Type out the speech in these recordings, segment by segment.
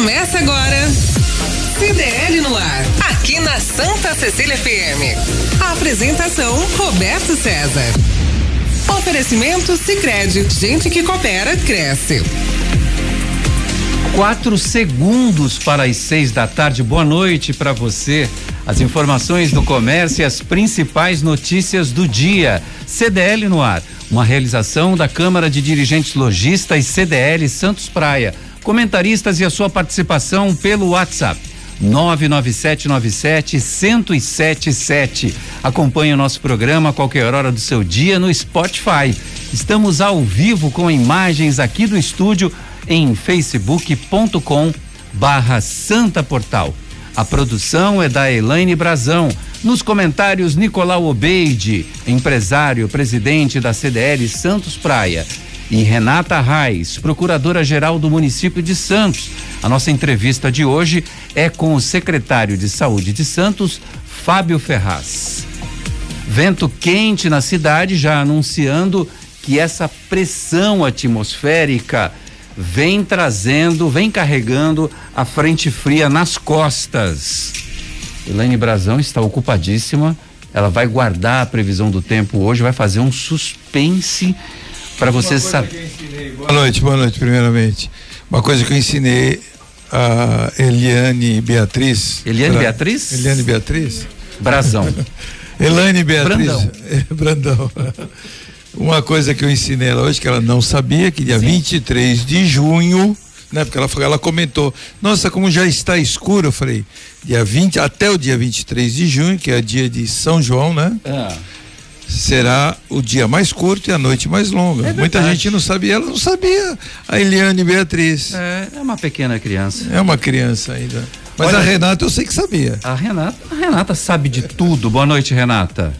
Começa agora. CDL no ar, aqui na Santa Cecília FM. A apresentação Roberto César. Oferecimento Sicredi, gente que coopera cresce. Quatro segundos para as seis da tarde. Boa noite para você. As informações do comércio e as principais notícias do dia. CDL no ar. Uma realização da Câmara de Dirigentes Logistas CDL Santos Praia comentaristas e a sua participação pelo WhatsApp. 99797 1077. Acompanhe o nosso programa a qualquer hora do seu dia no Spotify. Estamos ao vivo com imagens aqui do estúdio em facebook.com barra Santa Portal. A produção é da Elaine Brazão. Nos comentários, Nicolau Obeide, empresário, presidente da CDL Santos Praia e Renata Reis, procuradora-geral do município de Santos. A nossa entrevista de hoje é com o secretário de Saúde de Santos, Fábio Ferraz. Vento quente na cidade, já anunciando que essa pressão atmosférica vem trazendo, vem carregando a frente fria nas costas. Elaine Brazão está ocupadíssima. Ela vai guardar a previsão do tempo hoje, vai fazer um suspense para você saber. Boa noite, boa noite, primeiramente. Uma coisa que eu ensinei a Eliane Beatriz. Eliane pra, Beatriz? Eliane Beatriz? Brazão. Elaine Beatriz. Brandão. É, Brandão. Uma coisa que eu ensinei ela hoje, que ela não sabia, que dia Sim. 23 de junho, né? Porque ela, ela comentou, nossa, como já está escuro, eu falei, dia 20, até o dia 23 de junho, que é dia de São João, né? Ah será o dia mais curto e a noite mais longa. É Muita gente não sabia, ela não sabia. A Eliane Beatriz. É, é uma pequena criança. É uma criança ainda. Mas Olha, a Renata eu sei que sabia. A Renata, a Renata sabe de tudo. Boa noite, Renata.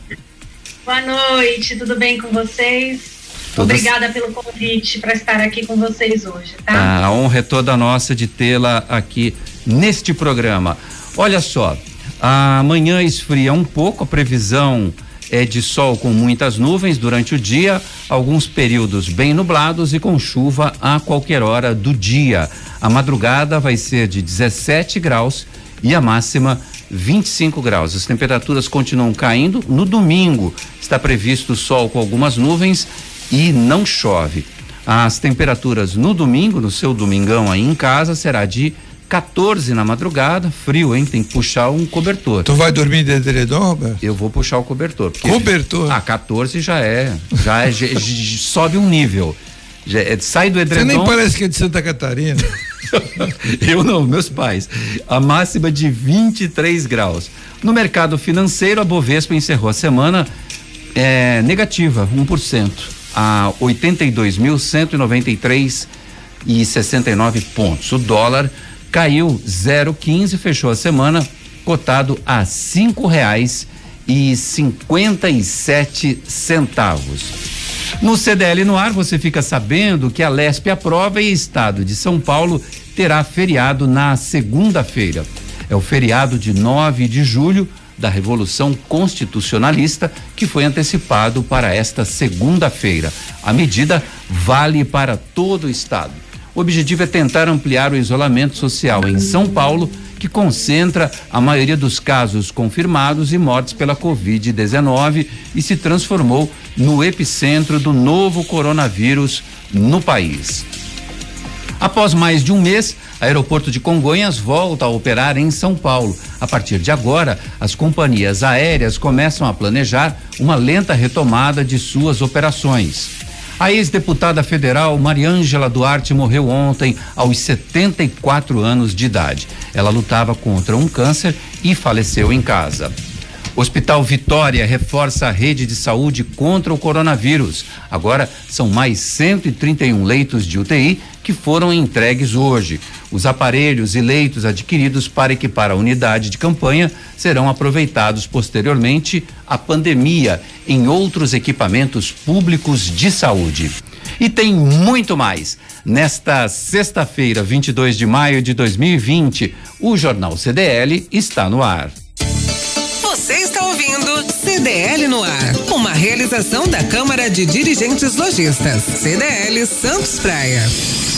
Boa noite, tudo bem com vocês? Todas... Obrigada pelo convite para estar aqui com vocês hoje, tá? A honra é toda nossa de tê-la aqui neste programa. Olha só, amanhã esfria um pouco a previsão é de sol com muitas nuvens durante o dia, alguns períodos bem nublados e com chuva a qualquer hora do dia. A madrugada vai ser de 17 graus e a máxima 25 graus. As temperaturas continuam caindo. No domingo está previsto sol com algumas nuvens e não chove. As temperaturas no domingo, no seu domingão aí em casa, será de 14 na madrugada, frio, hein? Tem que puxar um cobertor. Tu vai dormir de edredom, Roberto? Eu vou puxar o cobertor. Cobertor? Ah, 14 já é. Já é, sobe um nível. Já é, sai do edredom. Você nem parece que é de Santa Catarina. Eu não, meus pais. A máxima de 23 graus. No mercado financeiro, a Bovespa encerrou a semana é, negativa, 1%, a 82.193 e 69 pontos. O dólar caiu 0,15, fechou a semana cotado a cinco reais e cinquenta e sete centavos. No CDL no ar, você fica sabendo que a Lesp aprova e Estado de São Paulo terá feriado na segunda-feira. É o feriado de 9 de julho da Revolução Constitucionalista, que foi antecipado para esta segunda-feira. A medida vale para todo o Estado. O objetivo é tentar ampliar o isolamento social em São Paulo, que concentra a maioria dos casos confirmados e mortes pela Covid-19 e se transformou no epicentro do novo coronavírus no país. Após mais de um mês, o aeroporto de Congonhas volta a operar em São Paulo. A partir de agora, as companhias aéreas começam a planejar uma lenta retomada de suas operações. A ex-deputada federal Mariângela Duarte morreu ontem aos 74 anos de idade. Ela lutava contra um câncer e faleceu em casa. Hospital Vitória reforça a rede de saúde contra o coronavírus. Agora são mais 131 leitos de UTI que foram entregues hoje. Os aparelhos e leitos adquiridos para equipar a unidade de campanha serão aproveitados posteriormente à pandemia em outros equipamentos públicos de saúde. E tem muito mais. Nesta sexta-feira, 22 de maio de 2020, o Jornal CDL está no ar. Ouvindo CDL no ar, uma realização da Câmara de Dirigentes Lojistas, CDL Santos Praia.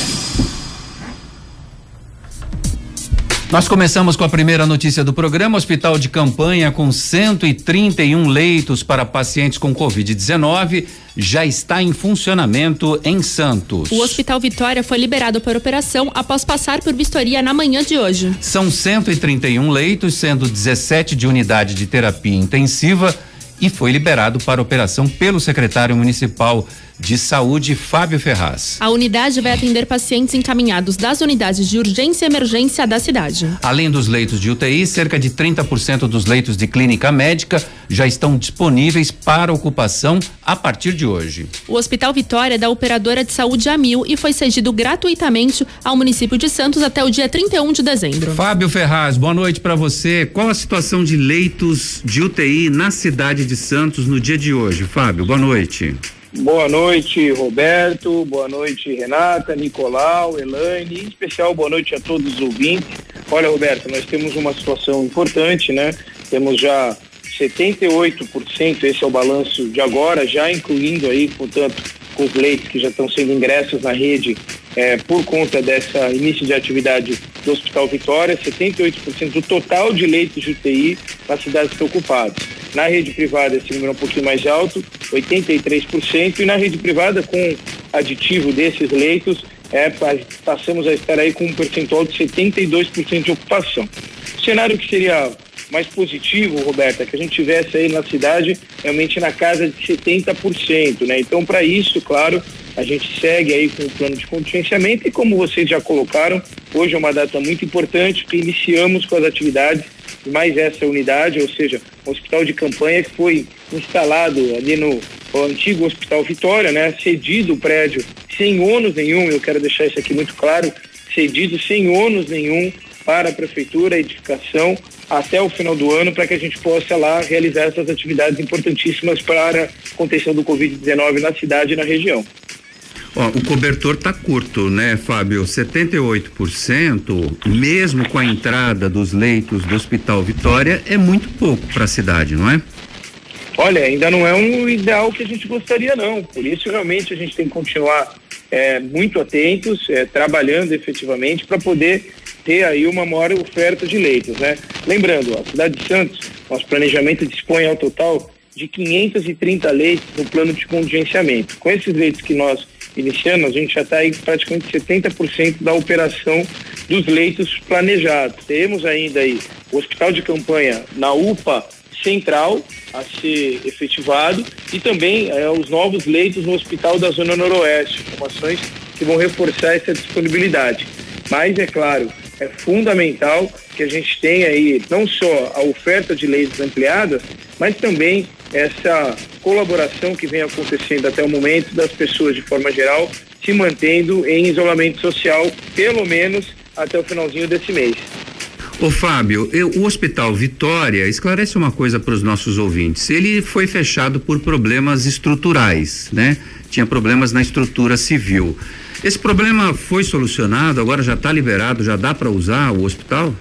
Nós começamos com a primeira notícia do programa: Hospital de campanha com 131 leitos para pacientes com Covid-19 já está em funcionamento em Santos. O Hospital Vitória foi liberado para operação após passar por vistoria na manhã de hoje. São 131 leitos, sendo 17 de unidade de terapia intensiva e foi liberado para operação pelo secretário municipal de Saúde, Fábio Ferraz. A unidade vai atender pacientes encaminhados das unidades de urgência e emergência da cidade. Além dos leitos de UTI, cerca de 30% dos leitos de clínica médica já estão disponíveis para ocupação a partir de hoje. O Hospital Vitória é da operadora de saúde Amil e foi cedido gratuitamente ao município de Santos até o dia 31 de dezembro. Fábio Ferraz, boa noite para você. Qual a situação de leitos de UTI na cidade de Santos no dia de hoje? Fábio, boa noite. Boa noite, Roberto. Boa noite, Renata, Nicolau, Elaine. Em especial, boa noite a todos os ouvintes. Olha, Roberto, nós temos uma situação importante, né? Temos já 78%, esse é o balanço de agora, já incluindo aí, portanto, com os leitos que já estão sendo ingressos na rede é, por conta dessa início de atividade do Hospital Vitória, 78% do total de leitos de UTI nas cidades estão ocupados. Na rede privada esse número é um pouquinho mais alto, 83%, e na rede privada com aditivo desses leitos, é, passamos a estar aí com um percentual de 72% de ocupação. O cenário que seria mais positivo, Roberta, que a gente tivesse aí na cidade realmente na casa de 70%, né? Então, para isso, claro, a gente segue aí com o plano de contingenciamento e como vocês já colocaram, hoje é uma data muito importante que iniciamos com as atividades de mais essa unidade, ou seja, um hospital de campanha que foi instalado ali no antigo Hospital Vitória, né? Cedido o prédio sem ônus nenhum, eu quero deixar isso aqui muito claro, cedido sem ônus nenhum para a prefeitura, a edificação, até o final do ano, para que a gente possa lá realizar essas atividades importantíssimas para a contenção do Covid-19 na cidade e na região. Ó, o cobertor tá curto, né, Fábio? 78%, mesmo com a entrada dos leitos do Hospital Vitória, é muito pouco para a cidade, não é? Olha, ainda não é um ideal que a gente gostaria, não. Por isso, realmente, a gente tem que continuar é, muito atentos, é, trabalhando efetivamente para poder ter aí uma maior oferta de leitos, né? Lembrando, a cidade de Santos, nosso planejamento dispõe ao total de 530 leitos no plano de contingenciamento. Com esses leitos que nós iniciamos, a gente já está aí praticamente 70% da operação dos leitos planejados. Temos ainda aí o hospital de campanha na UPA central a ser efetivado e também é, os novos leitos no hospital da Zona Noroeste, informações que vão reforçar essa disponibilidade. Mas, é claro, é fundamental que a gente tenha aí não só a oferta de leitos ampliadas, mas também essa colaboração que vem acontecendo até o momento das pessoas de forma geral se mantendo em isolamento social, pelo menos até o finalzinho desse mês. Ô Fábio, eu, o Hospital Vitória esclarece uma coisa para os nossos ouvintes. Ele foi fechado por problemas estruturais, né? Tinha problemas na estrutura civil. Esse problema foi solucionado, agora já está liberado, já dá para usar o hospital?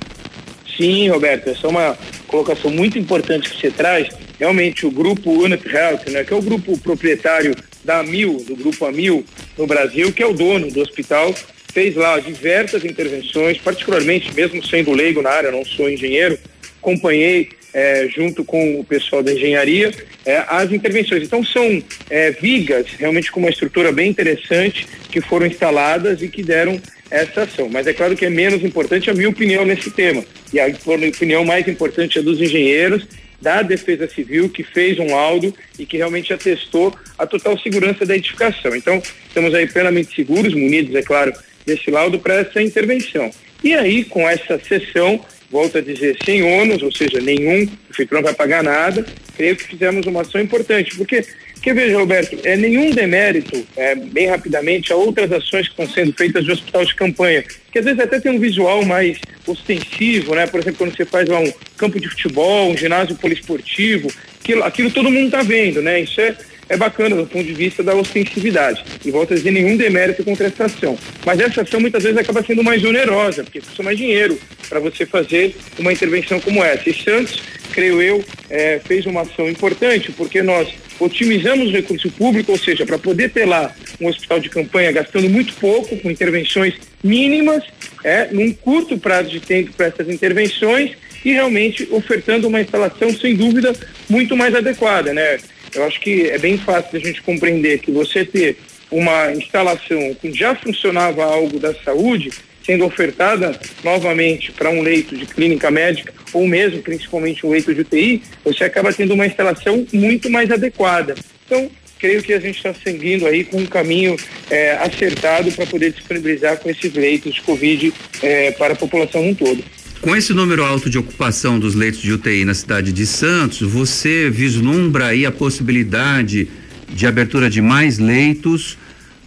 Sim, Roberto, essa é uma colocação muito importante que você traz. Realmente, o grupo Unip Health, né, que é o grupo proprietário da Amil, do grupo Amil no Brasil, que é o dono do hospital, fez lá diversas intervenções, particularmente, mesmo sendo leigo na área, não sou engenheiro, acompanhei é, junto com o pessoal da engenharia, é, as intervenções. Então são é, vigas realmente com uma estrutura bem interessante que foram instaladas e que deram essa ação. Mas é claro que é menos importante a minha opinião nesse tema. E a opinião mais importante é dos engenheiros, da Defesa Civil, que fez um laudo e que realmente atestou a total segurança da edificação. Então, estamos aí plenamente seguros, munidos, é claro, desse laudo para essa intervenção. E aí, com essa sessão, volto a dizer, sem ônus, ou seja, nenhum, o prefeitura não vai pagar nada. Creio que fizemos uma ação importante, porque porque veja, Roberto, é nenhum demérito, é, bem rapidamente, a outras ações que estão sendo feitas de hospital de campanha, que às vezes até tem um visual mais ostensivo, né? Por exemplo, quando você faz lá um campo de futebol, um ginásio poliesportivo, aquilo, aquilo todo mundo está vendo, né? Isso é, é bacana do ponto de vista da ostensividade. E volto a dizer, nenhum demérito contra essa ação. Mas essa ação muitas vezes acaba sendo mais onerosa, porque custa mais dinheiro para você fazer uma intervenção como essa. E Santos, creio eu, é, fez uma ação importante, porque nós otimizamos o recurso público, ou seja, para poder ter lá um hospital de campanha gastando muito pouco, com intervenções mínimas, é, num curto prazo de tempo para essas intervenções e realmente ofertando uma instalação, sem dúvida, muito mais adequada, né? Eu acho que é bem fácil a gente compreender que você ter uma instalação que já funcionava algo da saúde, sendo ofertada novamente para um leito de clínica médica ou mesmo principalmente um leito de UTI, você acaba tendo uma instalação muito mais adequada. Então, creio que a gente está seguindo aí com um caminho é, acertado para poder disponibilizar com esses leitos de Covid é, para a população no todo. Com esse número alto de ocupação dos leitos de UTI na cidade de Santos, você vislumbra aí a possibilidade de abertura de mais leitos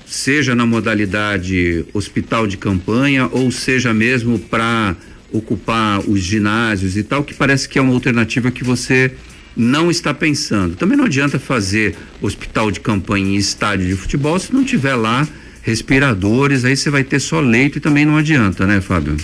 seja na modalidade hospital de campanha ou seja mesmo para ocupar os ginásios e tal, que parece que é uma alternativa que você não está pensando. Também não adianta fazer hospital de campanha em estádio de futebol se não tiver lá respiradores, aí você vai ter só leito e também não adianta, né, Fábio?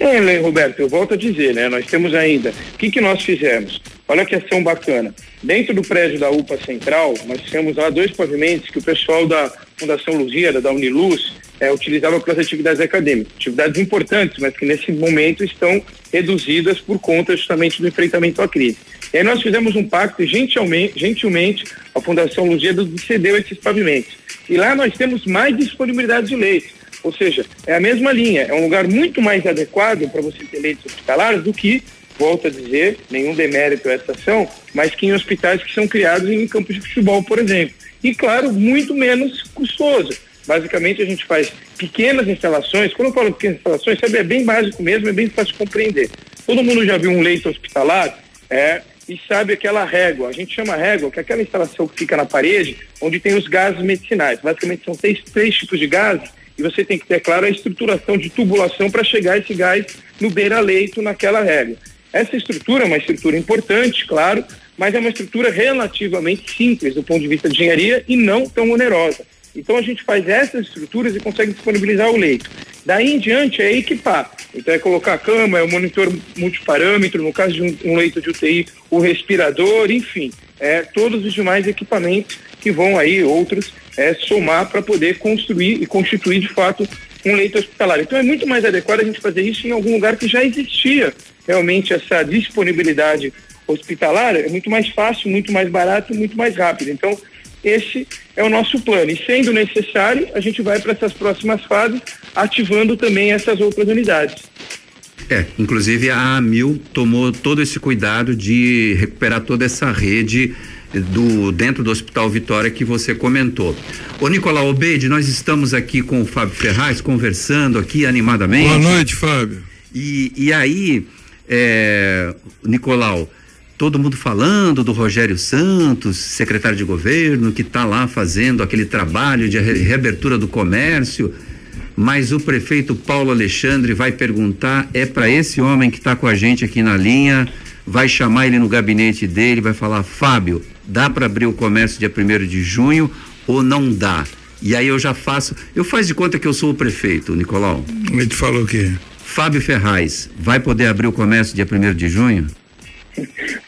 É, Roberto, eu volto a dizer, né? Nós temos ainda. O que, que nós fizemos? Olha que ação bacana. Dentro do prédio da UPA Central, nós temos lá dois pavimentos que o pessoal da Fundação Luzia, da Uniluz, é, utilizava para as atividades acadêmicas. Atividades importantes, mas que nesse momento estão reduzidas por conta justamente do enfrentamento à crise. E aí nós fizemos um pacto, gentilmente, gentilmente a Fundação Luzia cedeu esses pavimentos. E lá nós temos mais disponibilidade de leitos. Ou seja, é a mesma linha, é um lugar muito mais adequado para você ter leitos hospitalares do que volto a dizer, nenhum demérito a essa ação, mas que em hospitais que são criados em campos de futebol, por exemplo. E, claro, muito menos custoso. Basicamente, a gente faz pequenas instalações. Quando eu falo pequenas instalações, sabe, é bem básico mesmo, é bem fácil de compreender. Todo mundo já viu um leito hospitalar é, e sabe aquela régua. A gente chama régua, que é aquela instalação que fica na parede, onde tem os gases medicinais. Basicamente, são três, três tipos de gases e você tem que ter, claro, a estruturação de tubulação para chegar esse gás no beira-leito naquela régua. Essa estrutura é uma estrutura importante, claro, mas é uma estrutura relativamente simples do ponto de vista de engenharia e não tão onerosa. Então a gente faz essas estruturas e consegue disponibilizar o leito. Daí em diante é equipar. Então é colocar a cama, é o monitor multiparâmetro, no caso de um, um leito de UTI, o respirador, enfim, é, todos os demais equipamentos que vão aí, outros, é, somar para poder construir e constituir de fato um leito hospitalar. Então é muito mais adequado a gente fazer isso em algum lugar que já existia realmente essa disponibilidade hospitalar, é muito mais fácil, muito mais barato, muito mais rápido. Então, esse é o nosso plano. E sendo necessário, a gente vai para essas próximas fases, ativando também essas outras unidades. É, inclusive a AMIL tomou todo esse cuidado de recuperar toda essa rede do dentro do Hospital Vitória que você comentou. Ô Nicolau Obeide, nós estamos aqui com o Fábio Ferraz conversando aqui animadamente. Boa noite, Fábio. E, e aí, é, Nicolau, todo mundo falando do Rogério Santos, secretário de governo, que está lá fazendo aquele trabalho de reabertura do comércio, mas o prefeito Paulo Alexandre vai perguntar, é para esse homem que está com a gente aqui na linha, vai chamar ele no gabinete dele, vai falar, Fábio, dá para abrir o comércio dia 1 de junho ou não dá? E aí eu já faço, eu faz de conta que eu sou o prefeito, Nicolau. Ele te falou o quê? Fábio Ferraz, vai poder abrir o comércio dia 1 de junho?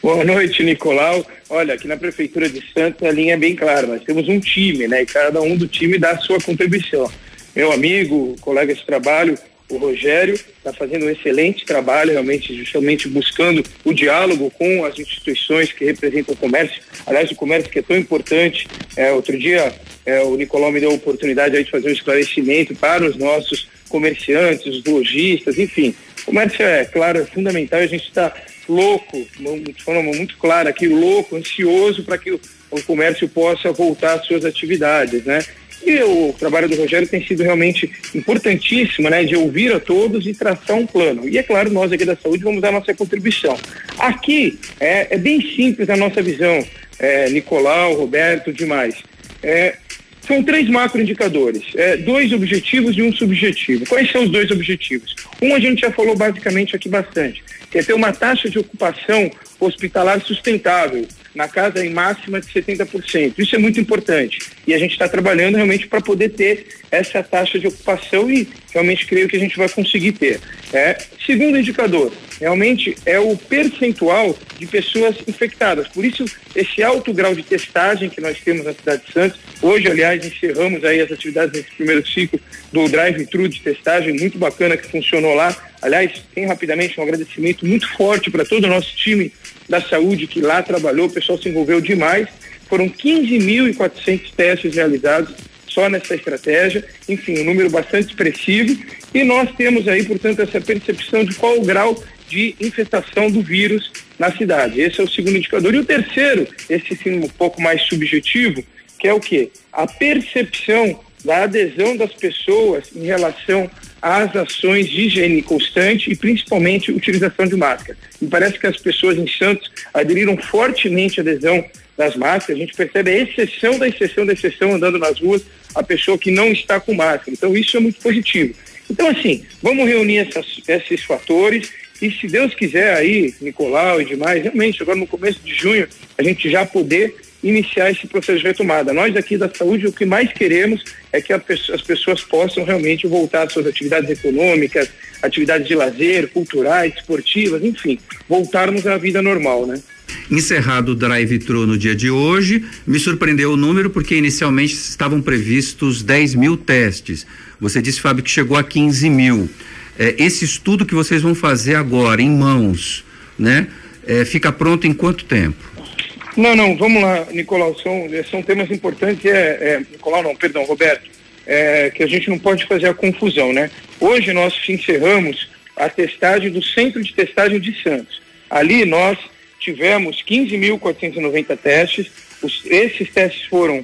Boa noite, Nicolau. Olha, aqui na Prefeitura de Santos a linha é bem clara. Nós temos um time, né? E cada um do time dá a sua contribuição. Meu amigo, colega de trabalho, o Rogério, está fazendo um excelente trabalho, realmente, justamente buscando o diálogo com as instituições que representam o comércio. Aliás, o comércio que é tão importante. É, outro dia, é, o Nicolau me deu a oportunidade aí de fazer um esclarecimento para os nossos comerciantes, os lojistas, enfim. O comércio é, claro, é fundamental e a gente está louco, de forma muito clara aqui, louco, ansioso para que o, o, comércio possa voltar às suas atividades, né? E o trabalho do Rogério tem sido realmente importantíssimo, né, de ouvir a todos e traçar um plano. E é claro, nós aqui da saúde vamos dar nossa contribuição. Aqui é, é bem simples a nossa visão, é, Nicolau, Roberto, demais. É, são três macroindicadores, é, dois objetivos e um subjetivo. Quais são os dois objetivos? Um a gente já falou basicamente aqui bastante, que é ter uma taxa de ocupação hospitalar sustentável, na casa em máxima de 70%. Isso é muito importante. E a gente está trabalhando realmente para poder ter essa taxa de ocupação e realmente creio que a gente vai conseguir ter. É, segundo indicador, realmente é o percentual de pessoas infectadas. Por isso, esse alto grau de testagem que nós temos na cidade de Santos. Hoje, aliás, encerramos aí as atividades nesse primeiro ciclo do drive-thru de testagem, muito bacana que funcionou lá. Aliás, tem rapidamente um agradecimento muito forte para todo o nosso time da saúde que lá trabalhou, o pessoal se envolveu demais. Foram 15.400 testes realizados só nessa estratégia, enfim, um número bastante expressivo. E nós temos aí, portanto, essa percepção de qual o grau de infestação do vírus na cidade. Esse é o segundo indicador. E o terceiro, esse sim um pouco mais subjetivo, que é o quê? A percepção da adesão das pessoas em relação às ações de higiene constante e principalmente utilização de máscara. Me parece que as pessoas em Santos aderiram fortemente à adesão das máscaras, a gente percebe a exceção da exceção da exceção andando nas ruas, a pessoa que não está com máscara. Então isso é muito positivo. Então assim, vamos reunir essas, esses fatores e se Deus quiser aí, Nicolau e demais, realmente agora no começo de junho a gente já poder iniciar esse processo de retomada. Nós aqui da saúde, o que mais queremos é que as pessoas possam realmente voltar às suas atividades econômicas, atividades de lazer, culturais, esportivas, enfim, voltarmos à vida normal, né? Encerrado o drive-thru no dia de hoje, me surpreendeu o número porque inicialmente estavam previstos 10 mil testes. Você disse, Fábio, que chegou a 15 mil. É, esse estudo que vocês vão fazer agora, em mãos, né? É, fica pronto em quanto tempo? Não, não, vamos lá, Nicolau, são, são temas importantes, é, é, Nicolau não, perdão, Roberto, é, que a gente não pode fazer a confusão, né? Hoje nós encerramos a testagem do Centro de Testagem de Santos. Ali nós tivemos 15.490 testes, os, esses testes foram,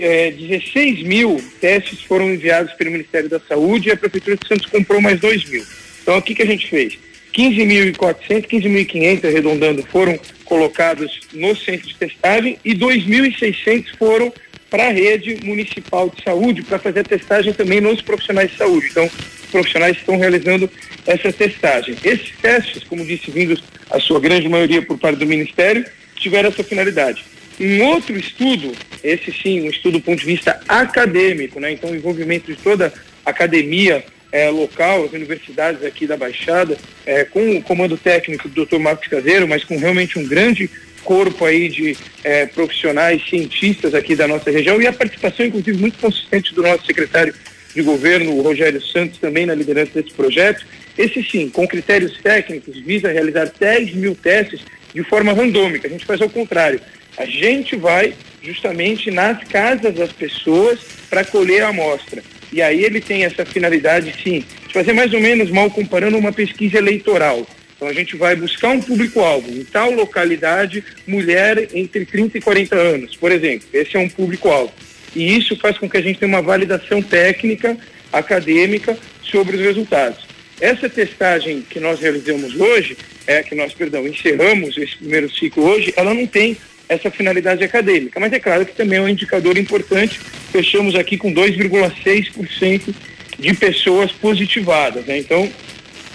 é, 16 mil testes foram enviados pelo Ministério da Saúde e a Prefeitura de Santos comprou mais 2 mil. Então, o que, que a gente fez? 15.400, 15.500 arredondando foram colocados no centro de testagem e 2.600 foram para a rede municipal de saúde para fazer a testagem também nos profissionais de saúde. Então, os profissionais estão realizando essa testagem. Esses testes, como disse, vindos a sua grande maioria por parte do Ministério, tiveram essa finalidade. Um outro estudo, esse sim, um estudo do ponto de vista acadêmico, né? Então, o envolvimento de toda a academia é, local, as universidades aqui da Baixada, é, com o comando técnico do Dr. Marcos Caseiro, mas com realmente um grande corpo aí de é, profissionais, cientistas aqui da nossa região e a participação, inclusive, muito consistente do nosso secretário de governo, o Rogério Santos, também na liderança desse projeto. Esse sim, com critérios técnicos, visa realizar 10 mil testes de forma randômica. A gente faz ao contrário. A gente vai justamente nas casas das pessoas para colher a amostra. E aí ele tem essa finalidade, sim, de fazer mais ou menos, mal comparando, uma pesquisa eleitoral. Então a gente vai buscar um público-alvo. Em tal localidade, mulher entre 30 e 40 anos, por exemplo. Esse é um público-alvo. E isso faz com que a gente tenha uma validação técnica, acadêmica, sobre os resultados. Essa testagem que nós realizamos hoje, é que nós, perdão, encerramos esse primeiro ciclo hoje, ela não tem essa finalidade acadêmica. Mas é claro que também é um indicador importante. Fechamos aqui com 2,6% de pessoas positivadas. Né? Então,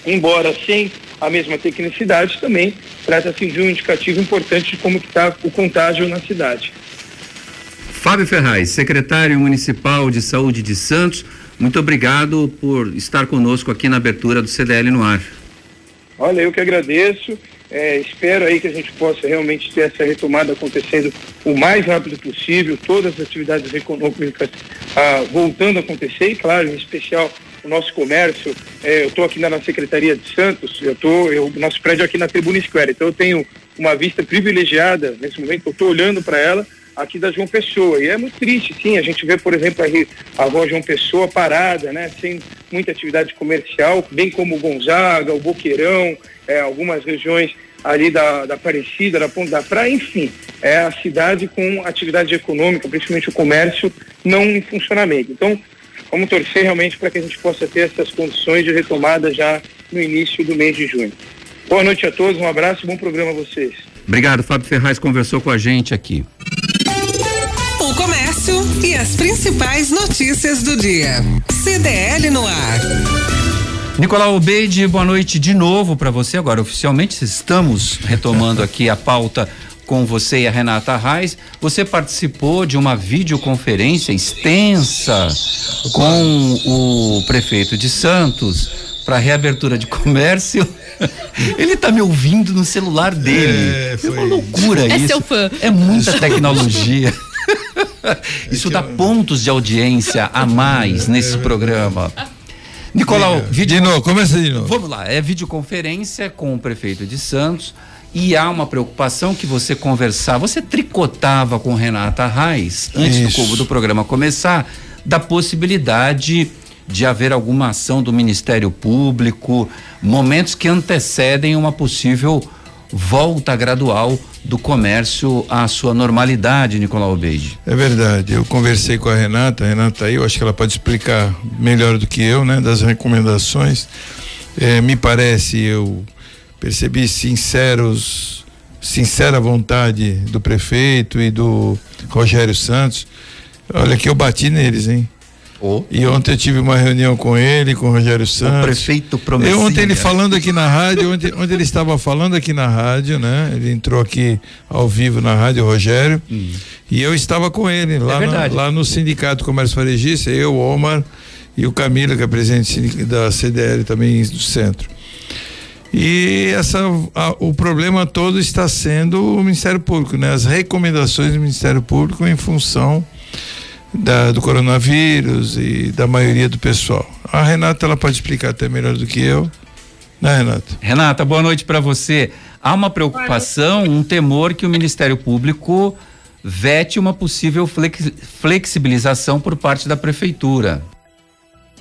embora sem a mesma tecnicidade, também trata-se de um indicativo importante de como está o contágio na cidade. Fábio Ferraz, secretário municipal de saúde de Santos, muito obrigado por estar conosco aqui na abertura do CDL no ar. Olha, eu que agradeço. É, espero aí que a gente possa realmente ter essa retomada acontecendo o mais rápido possível, todas as atividades econômicas ah, voltando a acontecer, e claro, em especial o nosso comércio. É, eu estou aqui na, Secretaria de Santos, eu tô, eu, nosso prédio aqui na Tribuna Square, então eu tenho uma vista privilegiada nesse momento, eu estou olhando para ela aqui da João Pessoa. E é muito triste, sim, a gente vê, por exemplo, aí a rua João Pessoa parada, né, sem muita atividade comercial, bem como o Gonzaga, o Boqueirão, é, algumas regiões ali da, da Aparecida, da Ponta da Praia, enfim, é a cidade com atividade econômica, principalmente o comércio, não em funcionamento. Então, vamos torcer realmente para que a gente possa ter essas condições de retomada já no início do mês de junho. Boa noite a todos, um abraço, bom programa a vocês. Obrigado, Fábio Ferraz conversou com a gente aqui. O comércio e as principais notícias do dia. CDL no ar. Nicolau Beide, boa noite de novo para você. Agora, oficialmente, estamos retomando aqui a pauta com você e a Renata Reis. Você participou de uma videoconferência extensa com o prefeito de Santos para reabertura de comércio. Ele tá me ouvindo no celular dele. É, foi... é uma loucura é isso. É seu fã. É muita tecnologia. Isso é dá pontos de audiência a mais nesse programa. Nicolau, vídeo... de novo, começa de novo. Vamos lá, é videoconferência com o prefeito de Santos e há uma preocupação que você conversava, você tricotava com Renata Reis antes do, do programa começar, da possibilidade de haver alguma ação do Ministério Público, momentos que antecedem uma possível volta gradual do comércio à sua normalidade, Nicolau Beide. É verdade. Eu conversei com a Renata, a Renata aí, eu acho que ela pode explicar melhor do que eu, né, das recomendações. É, me parece, eu percebi sinceros, sincera vontade do prefeito e do Rogério Santos. Olha que eu bati neles, hein? Oh. E ontem eu tive uma reunião com ele, com o Rogério Santos. O prefeito prometeu. Ontem ele falando aqui na rádio, onde, onde ele estava falando aqui na rádio, né? Ele entrou aqui ao vivo na rádio, o Rogério. Hum. E eu estava com ele lá, é no, lá no Sindicato Comércio Varejista, eu, o Omar e o Camila, que é presidente da CDL também do centro. E essa, a, o problema todo está sendo o Ministério Público, né? As recomendações do Ministério Público em função da, do coronavírus e da maioria do pessoal. A Renata ela pode explicar até melhor do que eu, né, Renata? Renata, boa noite para você. Há uma preocupação, um temor que o Ministério Público vete uma possível flex, flexibilização por parte da prefeitura.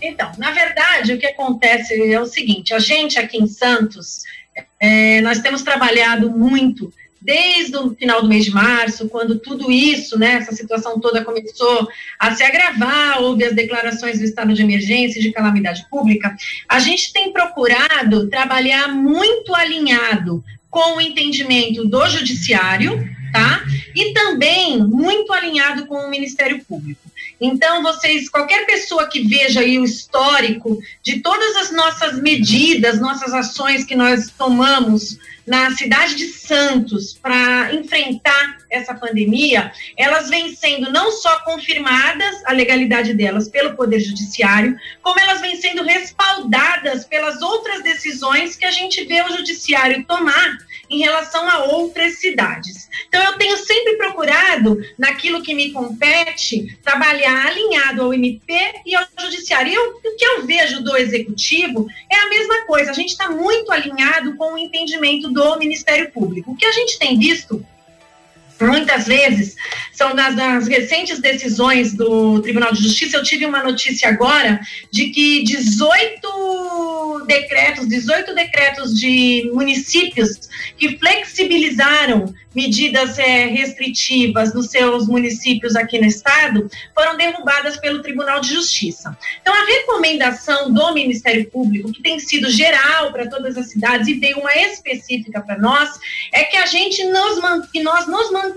Então, na verdade, o que acontece é o seguinte: a gente aqui em Santos, é, nós temos trabalhado muito desde o final do mês de março, quando tudo isso, né, essa situação toda começou a se agravar, houve as declarações do estado de emergência e de calamidade pública, a gente tem procurado trabalhar muito alinhado com o entendimento do judiciário, tá? E também muito alinhado com o Ministério Público. Então, vocês, qualquer pessoa que veja aí o histórico de todas as nossas medidas, nossas ações que nós tomamos na cidade de Santos para enfrentar essa pandemia, elas vêm sendo não só confirmadas a legalidade delas pelo Poder Judiciário, como elas vêm sendo respaldadas pelas outras decisões que a gente vê o Judiciário tomar em relação a outras cidades. Então, eu tenho sempre procurado, naquilo que me compete, trabalhar alinhado ao MP e ao Judiciário. E eu, o que eu vejo do Executivo é a mesma coisa, a gente está muito alinhado com o entendimento do Ministério Público. O que a gente tem visto muitas vezes são das, das, recentes decisões do Tribunal de Justiça. Eu tive uma notícia agora de que 18 decretos, 18 decretos de municípios que flexibilizaram medidas é, restritivas nos seus municípios aqui no estado foram derrubadas pelo Tribunal de Justiça. Então, a recomendação do Ministério Público, que tem sido geral para todas as cidades e veio uma específica para nós, é que a gente nos, que nós nos mantenhamos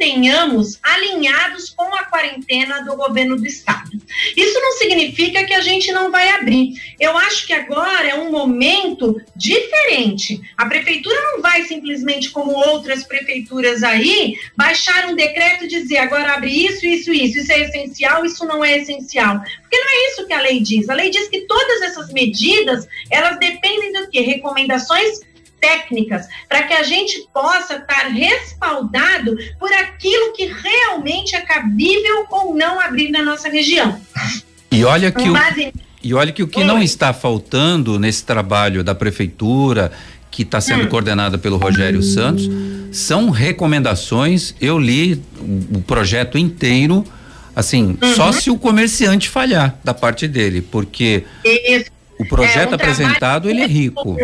alinhados com a quarentena do governo do estado. Isso não significa que a gente não vai abrir. Eu acho que agora é um momento diferente. A prefeitura não vai simplesmente como outras prefeituras aí baixar um decreto e dizer agora abre isso, isso, isso, isso é essencial, isso não é essencial. Porque não é isso que a lei diz. A lei diz que todas essas medidas, elas dependem do quê? Recomendações técnicas, para que a gente possa estar respaldado por aquilo que realmente é cabível ou não abrir na nossa região. E olha que o, e olha que o que Oi. não está faltando nesse trabalho da prefeitura que está sendo hum. coordenada pelo Rogério Santos, são recomendações. Eu li o, o projeto inteiro, assim, uhum. só se o comerciante falhar da parte dele, porque Isso. o projeto é um apresentado ele é rico.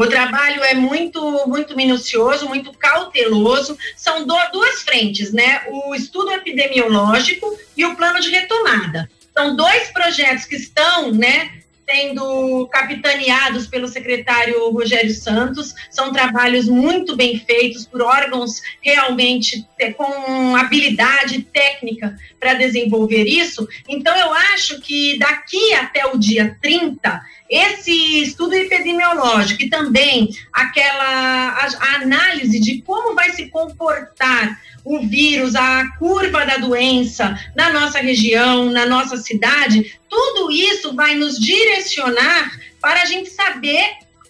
O trabalho é muito, muito minucioso, muito cauteloso. São do, duas frentes, né? O estudo epidemiológico e o plano de retomada. São dois projetos que estão, né, sendo capitaneados pelo secretário Rogério Santos. São trabalhos muito bem feitos por órgãos realmente com habilidade técnica para desenvolver isso. Então, eu acho que daqui até o dia 30, esse estudo epidemiológico e também aquela a, a análise de como vai se comportar o vírus, a curva da doença na nossa região, na nossa cidade, tudo isso vai nos direcionar para a gente saber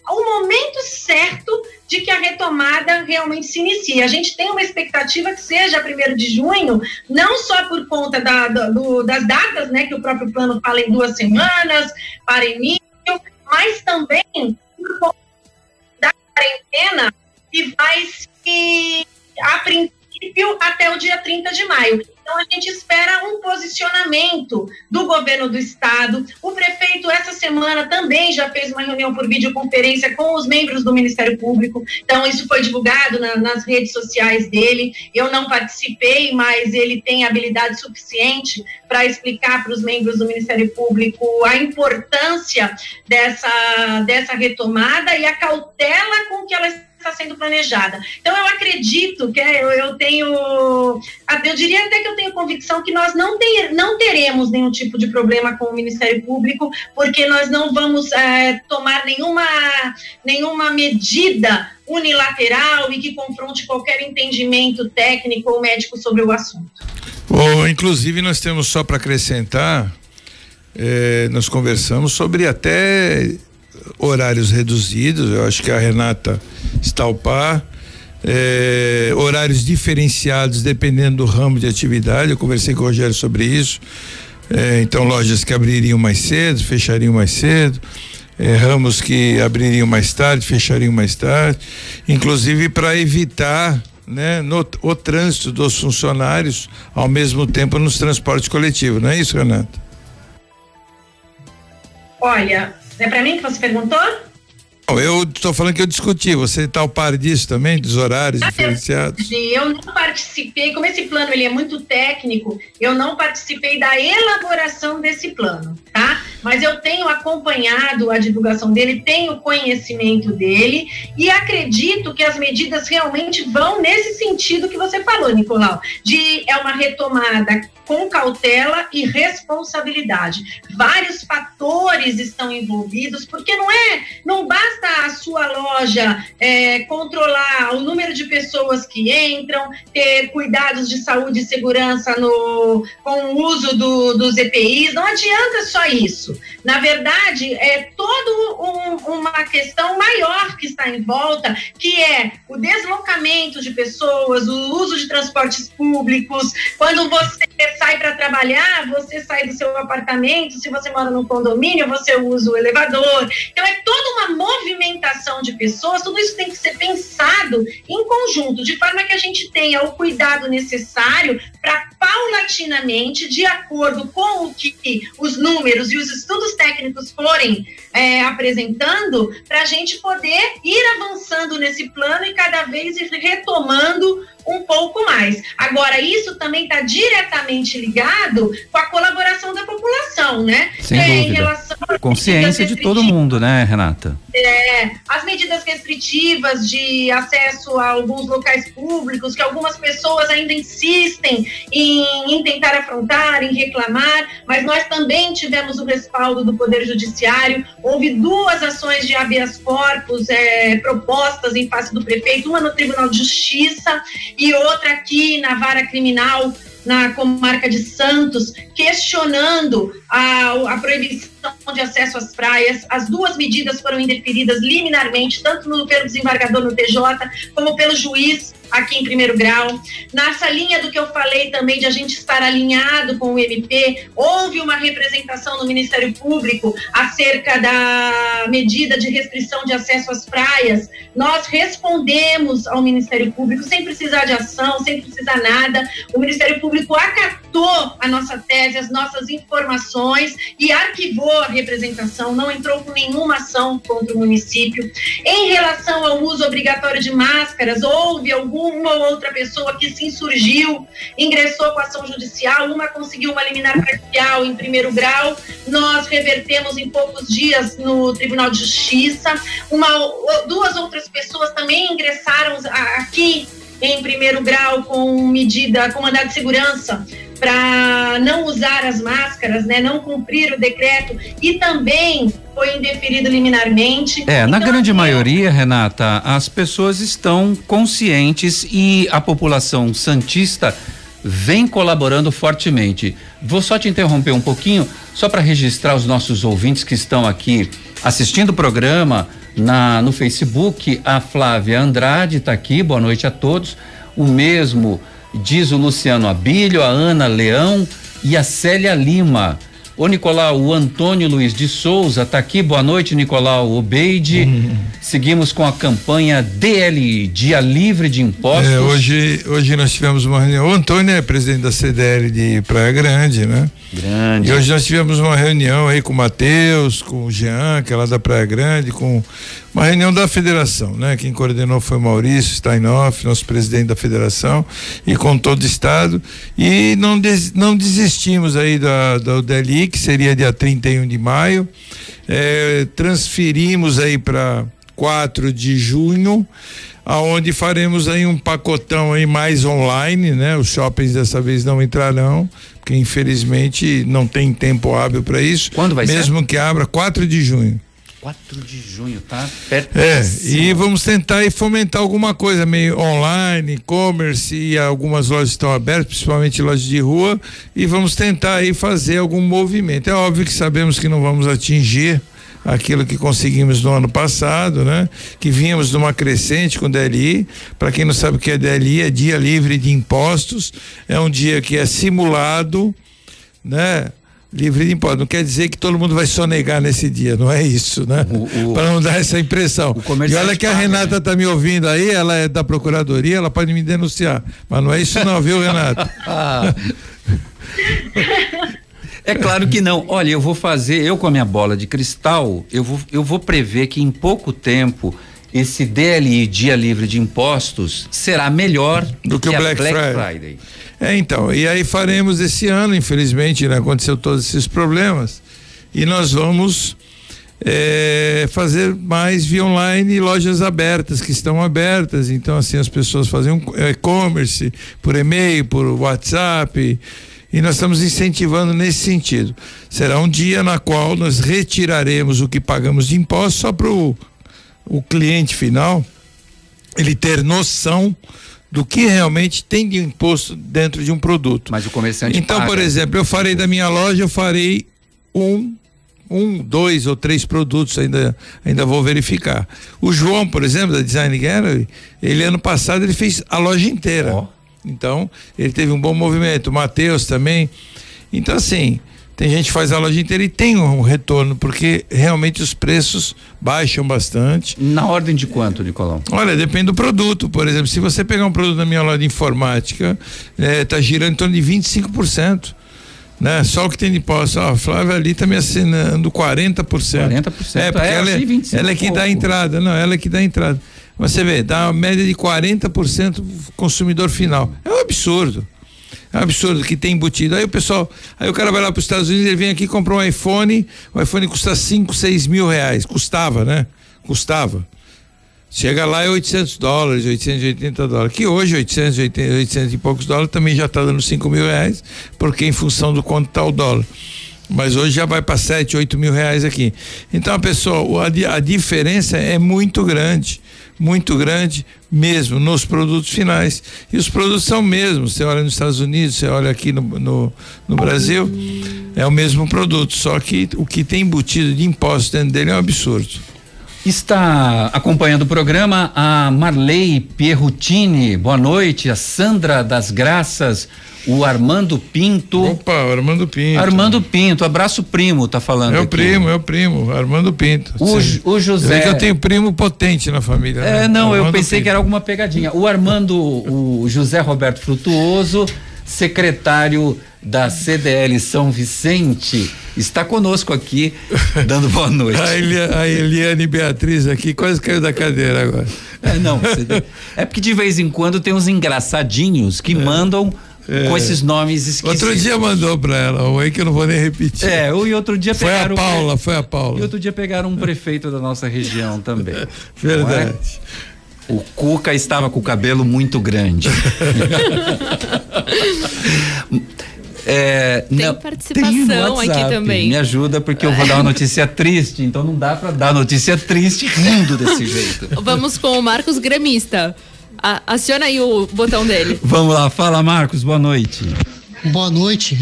o momento certo de que a retomada realmente se inicie. A gente tem uma expectativa que seja 1 de junho, não só por conta da, do, das datas, né, que o próprio plano fala em duas semanas, para início, mas também da quarentena que vai se, a princípio, até o dia 30 de maio. Então, a gente espera um posicionamento do governo do estado. O prefeito, essa semana, também já fez uma reunião por videoconferência com os membros do Ministério Público. Então, isso foi divulgado na, nas redes sociais dele. Eu não participei, mas ele tem habilidade suficiente para explicar para os membros do Ministério Público a importância dessa, dessa retomada e a cautela com que ela está sendo planejada. Então, eu acredito que é, eu, eu tenho, eu diria até que eu tenho convicção que nós não, ter, não teremos nenhum tipo de problema com o Ministério Público, porque nós não vamos é, tomar nenhuma, nenhuma medida unilateral e que confronte qualquer entendimento técnico ou médico sobre o assunto. Oh, inclusive, nós temos só para acrescentar, eh, nós conversamos sobre até horários reduzidos, eu acho que a Renata está ao par. É, horários diferenciados dependendo do ramo de atividade. Eu conversei com o Rogério sobre isso. É, então, lojas que abririam mais cedo, fechariam mais cedo. É, ramos que abririam mais tarde, fechariam mais tarde. Inclusive para evitar né, no, o trânsito dos funcionários ao mesmo tempo nos transportes coletivos. Não é isso, Renata? Olha, é para mim que você perguntou? Eu estou falando que eu discuti. Você está ao par disso também, dos horários diferenciados? Eu não participei, como esse plano ele é muito técnico, eu não participei da elaboração desse plano, tá? Mas eu tenho acompanhado a divulgação dele, tenho conhecimento dele e acredito que as medidas realmente vão nesse sentido que você falou, Nicolau, de é uma retomada com cautela e responsabilidade. Vários fatores estão envolvidos, porque não é, não basta a sua loja é, controlar o número de pessoas que entram, ter cuidados de saúde e segurança no, com o uso do, dos EPIs, não adianta só isso. Na verdade, é toda um, uma questão maior que está em volta, que é o deslocamento de pessoas, o uso de transportes públicos, quando você sai para trabalhar, você sai do seu apartamento, se você mora num condomínio, você usa o elevador. Então, é toda uma movimentação de pessoas, tudo isso tem que ser pensado em conjunto, de forma que a gente tenha o cuidado necessário para paulatinamente, de acordo com o que os números e os estudos técnicos forem é, apresentando, para a gente poder ir avançando nesse plano e cada vez ir retomando um pouco mais. Agora, isso também está diretamente ligado com a colaboração da população, né? Sem é, dúvida. Em relação Consciência de todo mundo, né, Renata? É, as medidas restritivas de acesso a alguns locais públicos, que algumas pessoas ainda insistem em, em tentar afrontar, em reclamar, mas nós também tivemos o respaldo do Poder Judiciário. Houve duas ações de habeas corpus é, propostas em face do prefeito, uma no Tribunal de Justiça e outra aqui na vara criminal na comarca de Santos, questionando a, a, proibição de acesso às praias. As duas medidas foram indeferidas liminarmente, tanto no, pelo desembargador no TJ, como pelo juiz aqui em primeiro grau. Nessa linha do que eu falei também de a gente estar alinhado com o MP, houve uma representação no Ministério Público acerca da medida de restrição de acesso às praias. Nós respondemos ao Ministério Público sem precisar de ação, sem precisar nada. O Ministério Público acatou a nossa tese, as nossas informações e arquivou a representação, não entrou com nenhuma ação contra o município. Em relação ao uso obrigatório de máscaras, houve alguma outra pessoa que se insurgiu, ingressou com ação judicial, uma conseguiu uma liminar parcial em primeiro grau, nós revertemos em poucos dias no Tribunal de Justiça, uma, duas outras pessoas também ingressaram aqui em primeiro grau com medida, com mandado de segurança para não usar as máscaras, né, não cumprir o decreto e também foi indeferido liminarmente. É, na então, grande assim, maioria, Renata, as pessoas estão conscientes e a população santista vem colaborando fortemente. Vou só te interromper um pouquinho, só para registrar os nossos ouvintes que estão aqui assistindo o programa na no Facebook. A Flávia Andrade está aqui. Boa noite a todos. O mesmo diz o Luciano Abílio, a Ana Leão e a Célia Lima. Ô Nicolau, o Antônio Luiz de Souza está aqui. Boa noite, Nicolau Obeide. Uhum. Seguimos com a campanha DLI, Dia Livre de Impostos. É, hoje, hoje nós tivemos uma reunião. O Antônio é presidente da CDL de Praia Grande, né? Grande. E hoje nós tivemos uma reunião aí com o Matheus, com o Jean, que é lá da Praia Grande, com uma reunião da federação, né? Quem coordenou foi o Maurício Steinoff, nosso presidente da federação, e com todo o estado. E não, des, não desistimos aí da, da DLI, que seria dia 31 de maio. É, transferimos aí para 4 de junho aonde faremos aí um pacotão aí mais online, né? Os shoppings dessa vez não entrarão, porque infelizmente não tem tempo hábil para isso. Quando vai Mesmo ser? Mesmo que abra 4 de junho. 4 de junho, tá? Perto. É, e vamos tentar aí fomentar alguma coisa meio online, e-commerce e algumas lojas estão abertas, principalmente lojas de rua, e vamos tentar aí fazer algum movimento. É óbvio que sabemos que não vamos atingir aquilo que conseguimos no ano passado, né? Que vínhamos numa crescente com DLI. Para quem não sabe o que é DLI, é dia livre de impostos. É um dia que é simulado, né? Livre de impostos. Não quer dizer que todo mundo vai sonegar nesse dia, não é isso, né? Para não dar essa impressão. E olha que a Renata está né? me ouvindo aí, ela é da procuradoria, ela pode me denunciar. Mas não é isso não, viu, Renata? É claro que não. Olha, eu vou fazer, eu com a minha bola de cristal, eu vou, eu vou prever que em pouco tempo esse DLI, Dia Livre de Impostos, será melhor do que, que o Black, Black Friday. Friday. É, então, e aí faremos esse ano, infelizmente, né, aconteceu todos esses problemas, e nós vamos é, fazer mais via online lojas abertas que estão abertas. Então, assim, as pessoas fazem um e-commerce por e-mail, por WhatsApp. E nós estamos incentivando nesse sentido. Será um dia na qual nós retiraremos o que pagamos de imposto só para o cliente final ele ter noção do que realmente tem de imposto dentro de um produto. Mas o comerciante Então, paga. por exemplo, eu farei da minha loja, eu farei um um, dois ou três produtos ainda ainda vou verificar. O João, por exemplo, da Design Gallery, ele ano passado ele fez a loja inteira. Oh. Então, ele teve um bom movimento. O Matheus também. Então, assim, tem gente que faz a loja inteira e tem um retorno, porque realmente os preços baixam bastante. Na ordem de quanto, Nicolão? Olha, depende do produto. Por exemplo, se você pegar um produto na minha loja de informática, está é, girando em torno de 25%. Né? Só o que tem de posse. Ó, a Flávia ali está me assinando 40%. 40%. É, porque é, ela, é, ela é que dá a entrada. Não, ela é que dá a entrada. Você vê, dá uma média de 40% consumidor final. É um absurdo. É um absurdo que tem embutido. Aí o pessoal, aí o cara vai lá para os Estados Unidos, ele vem aqui comprar um iPhone, o iPhone custa 5, 6 mil reais. Custava, né? Custava. Chega lá é 800 dólares, 880 dólares. Que hoje 880, 800 e poucos dólares também já está dando 5 mil reais, porque em função do quanto está o dólar. Mas hoje já vai para 7, 8 mil reais aqui. Então a pessoa, a, a diferença é muito grande muito grande mesmo nos produtos finais. E os produtos são mesmos. Você olha nos Estados Unidos, você olha aqui no, no, no Brasil, é o mesmo produto, só que o que tem embutido de impostos dentro dele é um absurdo. Está acompanhando o programa a Marley Pierrutini. Boa noite. A Sandra das Graças o Armando Pinto. Opa, Armando Pinto. Armando Pinto, abraço primo, tá falando. É o aqui. primo, é o primo, Armando Pinto. O, o José. É que eu tenho primo potente na família. É, né? não, Armando eu pensei Pinto. que era alguma pegadinha. O Armando, o José Roberto Frutuoso, secretário da CDL São Vicente, está conosco aqui, dando boa noite. a, Eliane, a Eliane Beatriz aqui quase caiu da cadeira agora. É, não, é porque de vez em quando tem uns engraçadinhos que é. mandam é. com esses nomes esquisitos. Outro dia mandou pra ela, o aí que eu não vou nem repetir. É, e outro dia foi pegaram. Foi a Paula, foi a Paula. E outro dia pegaram um prefeito da nossa região também. Verdade. O Cuca estava com o cabelo muito grande. É, tem não, participação tem aqui também. Me ajuda porque eu vou dar uma notícia triste, então não dá para dar notícia triste rindo desse jeito. Vamos com o Marcos Gremista. A, aciona aí o botão dele. Vamos lá, fala Marcos, boa noite. Boa noite.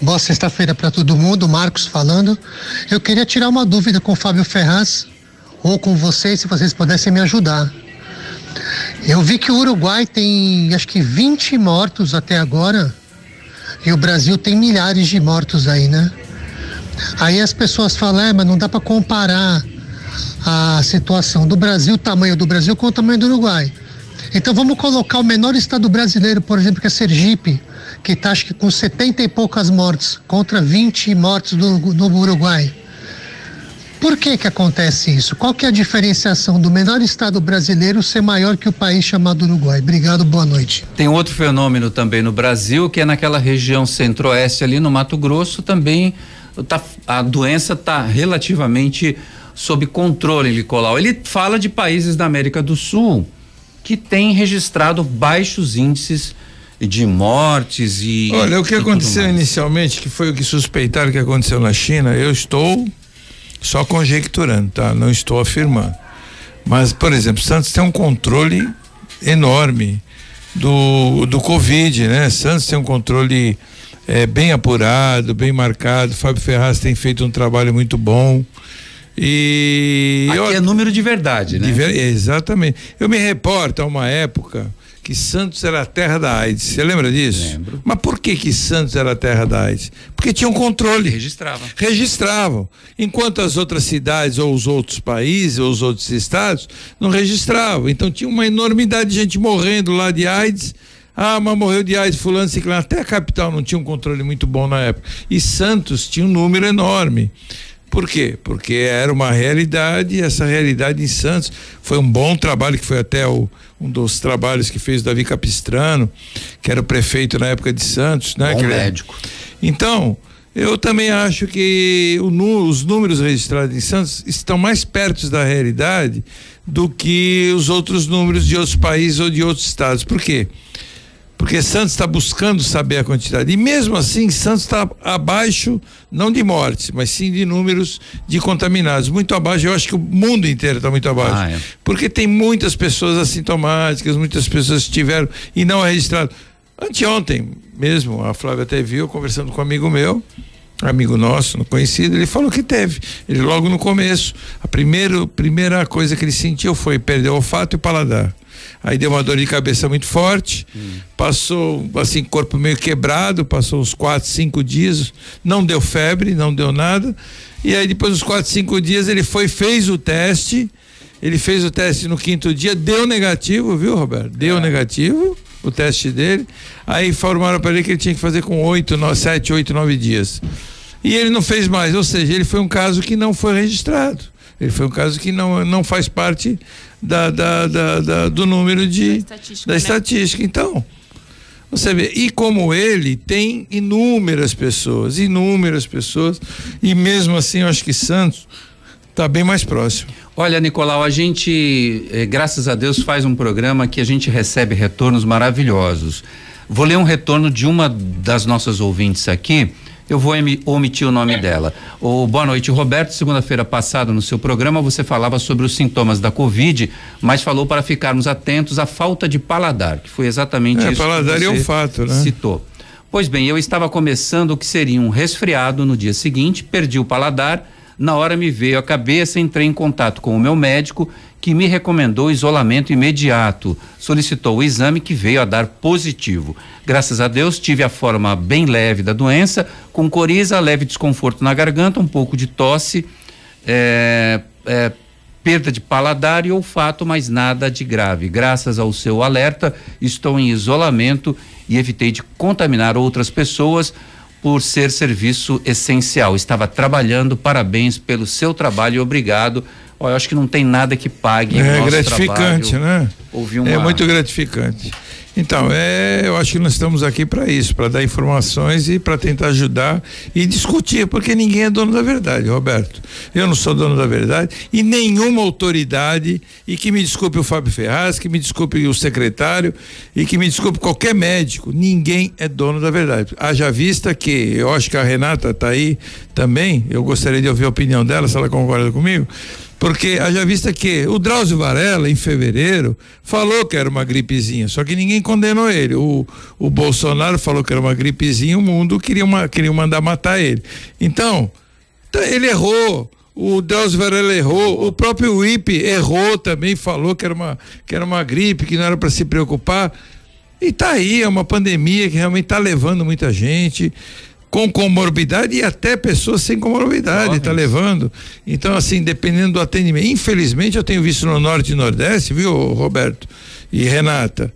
Boa sexta-feira para todo mundo, Marcos falando. Eu queria tirar uma dúvida com o Fábio Ferraz ou com vocês, se vocês pudessem me ajudar. Eu vi que o Uruguai tem acho que 20 mortos até agora e o Brasil tem milhares de mortos aí, né? Aí as pessoas falam, é, mas não dá para comparar a situação do Brasil, o tamanho do Brasil com o tamanho do Uruguai. Então vamos colocar o menor estado brasileiro, por exemplo, que é Sergipe, que está acho que com 70 e poucas mortes, contra 20 mortes do, do Uruguai. Por que que acontece isso? Qual que é a diferenciação do menor estado brasileiro ser maior que o país chamado Uruguai? Obrigado, boa noite. Tem outro fenômeno também no Brasil, que é naquela região centro-oeste ali no Mato Grosso também tá, a doença está relativamente sob controle, Nicolau. Ele fala de países da América do Sul que têm registrado baixos índices de mortes e. Olha, o que aconteceu inicialmente, que foi o que suspeitaram que aconteceu na China, eu estou só conjecturando, tá? Não estou afirmando. Mas, por exemplo, Santos tem um controle enorme do, do Covid, né? Santos tem um controle é, bem apurado, bem marcado. Fábio Ferraz tem feito um trabalho muito bom. E aqui eu, é número de verdade, né? De ver, exatamente. Eu me reporto a uma época que Santos era a terra da AIDS. Você lembra disso? Lembro. Mas por que que Santos era a terra da AIDS? Porque tinham controle. Registravam. Registravam. Enquanto as outras cidades ou os outros países ou os outros estados não registravam. Então tinha uma enormidade de gente morrendo lá de AIDS. Ah, mas morreu de AIDS, fulano, ciclano. Até a capital não tinha um controle muito bom na época. E Santos tinha um número enorme. Por quê? Porque era uma realidade, e essa realidade em Santos foi um bom trabalho, que foi até o, um dos trabalhos que fez o Davi Capistrano, que era o prefeito na época de Santos, né? Bom que médico. Então, eu também acho que o, os números registrados em Santos estão mais perto da realidade do que os outros números de outros países ou de outros estados. Por quê? Porque Santos está buscando saber a quantidade. E mesmo assim, Santos está abaixo, não de mortes, mas sim de números de contaminados. Muito abaixo, eu acho que o mundo inteiro está muito abaixo. Ah, é. Porque tem muitas pessoas assintomáticas, muitas pessoas que tiveram e não é registrado. Anteontem mesmo, a Flávia até viu, conversando com um amigo meu, amigo nosso, conhecido, ele falou que teve. Ele logo no começo, a primeiro, primeira coisa que ele sentiu foi perder o olfato e o paladar. Aí deu uma dor de cabeça muito forte, hum. passou assim, corpo meio quebrado, passou uns quatro, cinco dias, não deu febre, não deu nada. E aí depois dos quatro, cinco dias ele foi, fez o teste, ele fez o teste no quinto dia, deu negativo, viu, Roberto? Deu é. negativo o teste dele. Aí informaram para ele que ele tinha que fazer com oito, nove, sete, oito, nove dias. E ele não fez mais, ou seja, ele foi um caso que não foi registrado. Ele foi um caso que não, não faz parte da, da, da, da do número de da estatística. Da né? estatística. Então, você vê, e como ele tem inúmeras pessoas, inúmeras pessoas, e mesmo assim eu acho que Santos está bem mais próximo. Olha, Nicolau, a gente, eh, graças a Deus, faz um programa que a gente recebe retornos maravilhosos. Vou ler um retorno de uma das nossas ouvintes aqui eu vou omitir o nome dela. O, boa noite, Roberto. Segunda-feira passada, no seu programa, você falava sobre os sintomas da Covid, mas falou para ficarmos atentos à falta de paladar, que foi exatamente é, isso. Paladar que você e olfato, né? Citou. Pois bem, eu estava começando o que seria um resfriado no dia seguinte, perdi o paladar. Na hora me veio a cabeça, entrei em contato com o meu médico que me recomendou isolamento imediato. Solicitou o exame que veio a dar positivo. Graças a Deus, tive a forma bem leve da doença, com coriza, leve desconforto na garganta, um pouco de tosse, é, é, perda de paladar e olfato, mas nada de grave. Graças ao seu alerta, estou em isolamento e evitei de contaminar outras pessoas por ser serviço essencial. Estava trabalhando, parabéns pelo seu trabalho e obrigado. Olha, eu acho que não tem nada que pague. É gratificante, trabalho. né? Uma... É muito gratificante. Então, é, eu acho que nós estamos aqui para isso, para dar informações e para tentar ajudar e discutir, porque ninguém é dono da verdade, Roberto. Eu não sou dono da verdade e nenhuma autoridade, e que me desculpe o Fábio Ferraz, que me desculpe o secretário e que me desculpe qualquer médico, ninguém é dono da verdade. Haja vista que eu acho que a Renata está aí também, eu gostaria de ouvir a opinião dela, se ela concorda comigo porque haja vista que o Drauzio Varela, em fevereiro, falou que era uma gripezinha, só que ninguém condenou ele. O, o Bolsonaro falou que era uma gripezinha, o mundo queria, uma, queria mandar matar ele. Então, ele errou. O Drauzio Varela errou, o próprio IPE errou também, falou que era uma, que era uma gripe, que não era para se preocupar. E tá aí, é uma pandemia que realmente está levando muita gente com comorbidade e até pessoas sem comorbidade está levando. Então, assim, dependendo do atendimento. Infelizmente, eu tenho visto no Norte e Nordeste, viu, Roberto e Renata?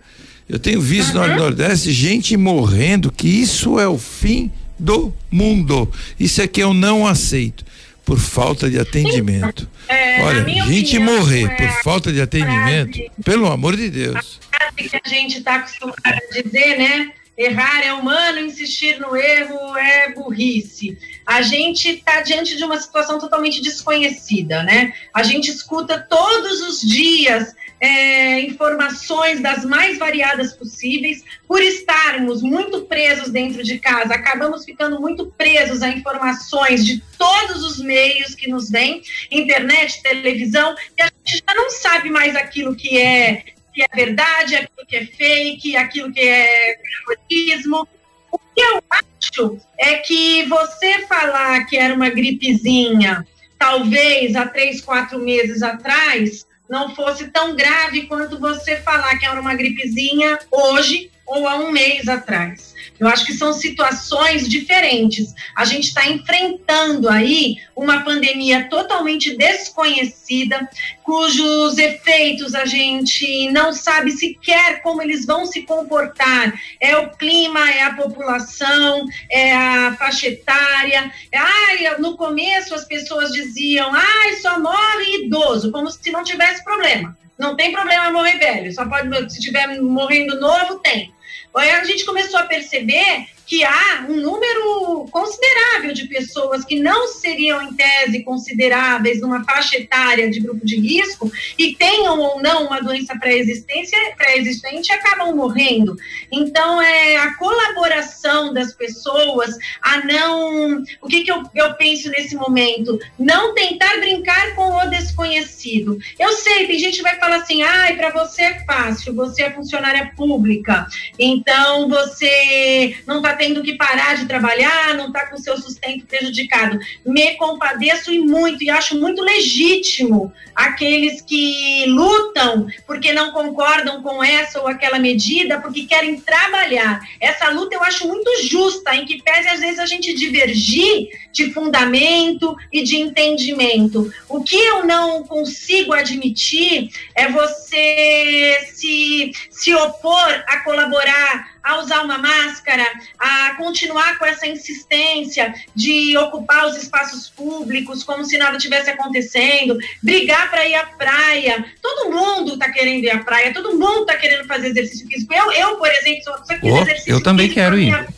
Eu tenho visto no Norte e Nordeste gente morrendo, que isso é o fim do mundo. Isso é que eu não aceito. Por falta de atendimento. É, Olha, gente opinião, morrer é por falta de atendimento, frase, pelo amor de Deus. A frase que a gente está acostumado a dizer, né? Errar é humano, insistir no erro é burrice. A gente está diante de uma situação totalmente desconhecida, né? A gente escuta todos os dias é, informações das mais variadas possíveis. Por estarmos muito presos dentro de casa, acabamos ficando muito presos a informações de todos os meios que nos vêm internet, televisão, e a gente já não sabe mais aquilo que é que é verdade, aquilo que é fake, aquilo que é terrorismo. O que eu acho é que você falar que era uma gripezinha, talvez há três, quatro meses atrás, não fosse tão grave quanto você falar que era uma gripezinha hoje ou há um mês atrás. Eu acho que são situações diferentes. A gente está enfrentando aí uma pandemia totalmente desconhecida, cujos efeitos a gente não sabe sequer como eles vão se comportar. É o clima, é a população, é a faixa etária. Ai, no começo as pessoas diziam, ai, só morre idoso, como se não tivesse problema. Não tem problema morrer velho, só pode, se tiver morrendo novo, tem. A gente começou a perceber que há um número considerável de pessoas que não seriam, em tese, consideráveis numa faixa etária de grupo de risco e tenham ou não uma doença pré-existente pré e acabam morrendo. Então, é a colaboração das pessoas a não. O que, que eu, eu penso nesse momento? Não tentar brincar com o desconhecido. Eu sei, tem gente que vai falar assim: ai, para você é fácil, você é funcionária pública, então você não está tendo que parar de trabalhar, não está com seu sustento prejudicado. Me compadeço e muito, e acho muito legítimo aqueles que lutam porque não concordam com essa ou aquela medida, porque querem trabalhar. Essa luta eu acho muito justa, em que pese às vezes a gente divergir de fundamento e de entendimento. O que eu não consigo admitir é você se, se opor a colaborar a usar uma máscara, a continuar com essa insistência de ocupar os espaços públicos como se nada tivesse acontecendo, brigar para ir à praia. Todo mundo está querendo ir à praia, todo mundo está querendo fazer exercício físico. Eu, eu por exemplo, sou uma pessoa que oh, exercício Eu também quero ir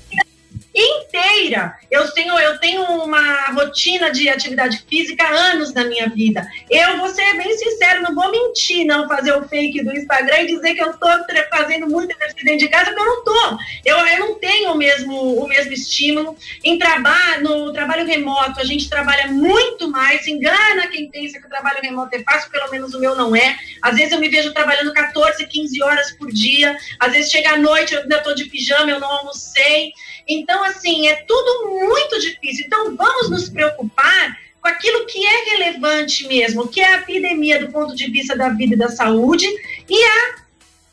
inteira. Eu tenho, eu tenho uma rotina de atividade física há anos da minha vida. Eu vou ser bem sincero, não vou mentir, não fazer o fake do Instagram e dizer que eu estou fazendo muito exercício dentro de casa, porque eu não estou. Eu, eu não tenho o mesmo, o mesmo estímulo. Em trabalho, no trabalho remoto, a gente trabalha muito mais. Engana quem pensa que o trabalho remoto é fácil, pelo menos o meu não é. Às vezes eu me vejo trabalhando 14, 15 horas por dia. Às vezes chega à noite, eu ainda estou de pijama, eu não almocei. Então, assim, é tudo muito difícil. Então, vamos nos preocupar com aquilo que é relevante mesmo, que é a epidemia do ponto de vista da vida e da saúde, e a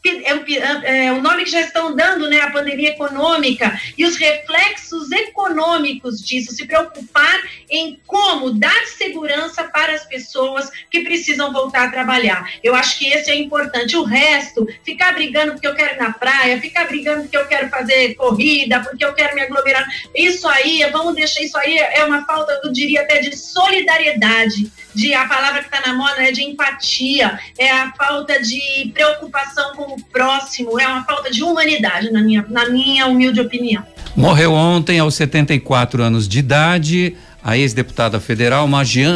é, é, é, o nome que já estão dando, né, a pandemia econômica e os reflexos econômicos disso, se preocupar em como dar segurança para as pessoas que precisam voltar a trabalhar. Eu acho que esse é importante. O resto, ficar brigando porque eu quero ir na praia, ficar brigando porque eu quero fazer corrida, porque eu quero me aglomerar, isso aí, vamos deixar isso aí, é uma falta, eu diria até de solidariedade, de a palavra que está na moda é de empatia, é a falta de preocupação com o próximo, é uma falta de humanidade, na minha, na minha humilde opinião. Morreu ontem aos 74 anos de idade a ex-deputada federal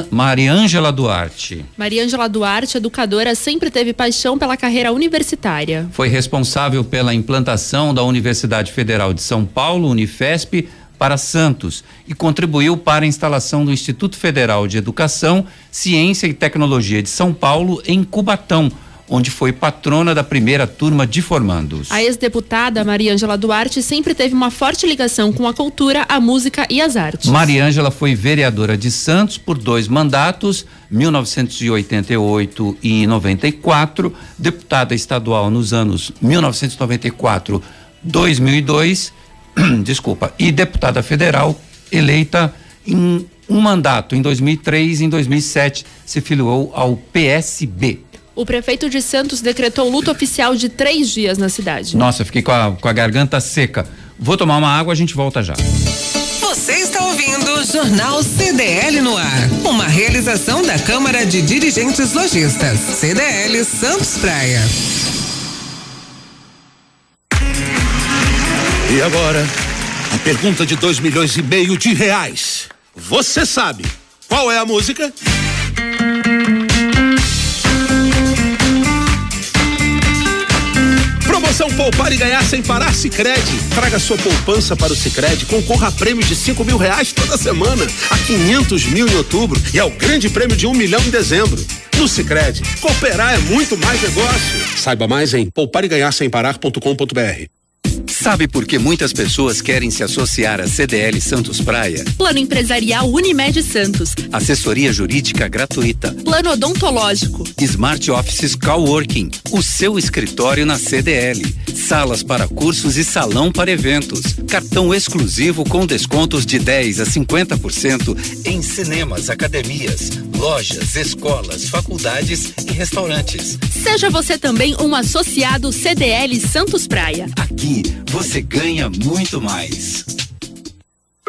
Mariângela Duarte. Mariângela Duarte, educadora, sempre teve paixão pela carreira universitária. Foi responsável pela implantação da Universidade Federal de São Paulo, Unifesp, para Santos e contribuiu para a instalação do Instituto Federal de Educação, Ciência e Tecnologia de São Paulo, em Cubatão onde foi patrona da primeira turma de formandos. A ex-deputada Maria Ângela Duarte sempre teve uma forte ligação com a cultura, a música e as artes. Maria Ângela foi vereadora de Santos por dois mandatos, 1988 e 94, deputada estadual nos anos 1994, 2002, desculpa, e deputada federal eleita em um mandato em 2003 e em 2007 se filiou ao PSB. O prefeito de Santos decretou luto oficial de três dias na cidade. Nossa, fiquei com a, com a garganta seca. Vou tomar uma água, a gente volta já. Você está ouvindo o Jornal CDL no ar. Uma realização da Câmara de Dirigentes Lojistas. CDL Santos Praia. E agora, a pergunta de dois milhões e meio de reais. Você sabe qual é a música? Promoção Poupar e Ganhar Sem Parar Sicredi. Traga sua poupança para o Sicredi, concorra a prêmios de cinco mil reais toda semana, a quinhentos mil em outubro e ao grande prêmio de um milhão em dezembro. No Sicredi, cooperar é muito mais negócio. Saiba mais em poupareganharsemparar.com.br. Sabe por que muitas pessoas querem se associar à CDL Santos Praia? Plano Empresarial Unimed Santos. Assessoria Jurídica Gratuita. Plano Odontológico. Smart Offices Coworking. O seu escritório na CDL. Salas para cursos e salão para eventos. Cartão exclusivo com descontos de 10 a 50% em cinemas, academias, lojas, escolas, faculdades e restaurantes. Seja você também um associado CDL Santos Praia. Aqui você ganha muito mais.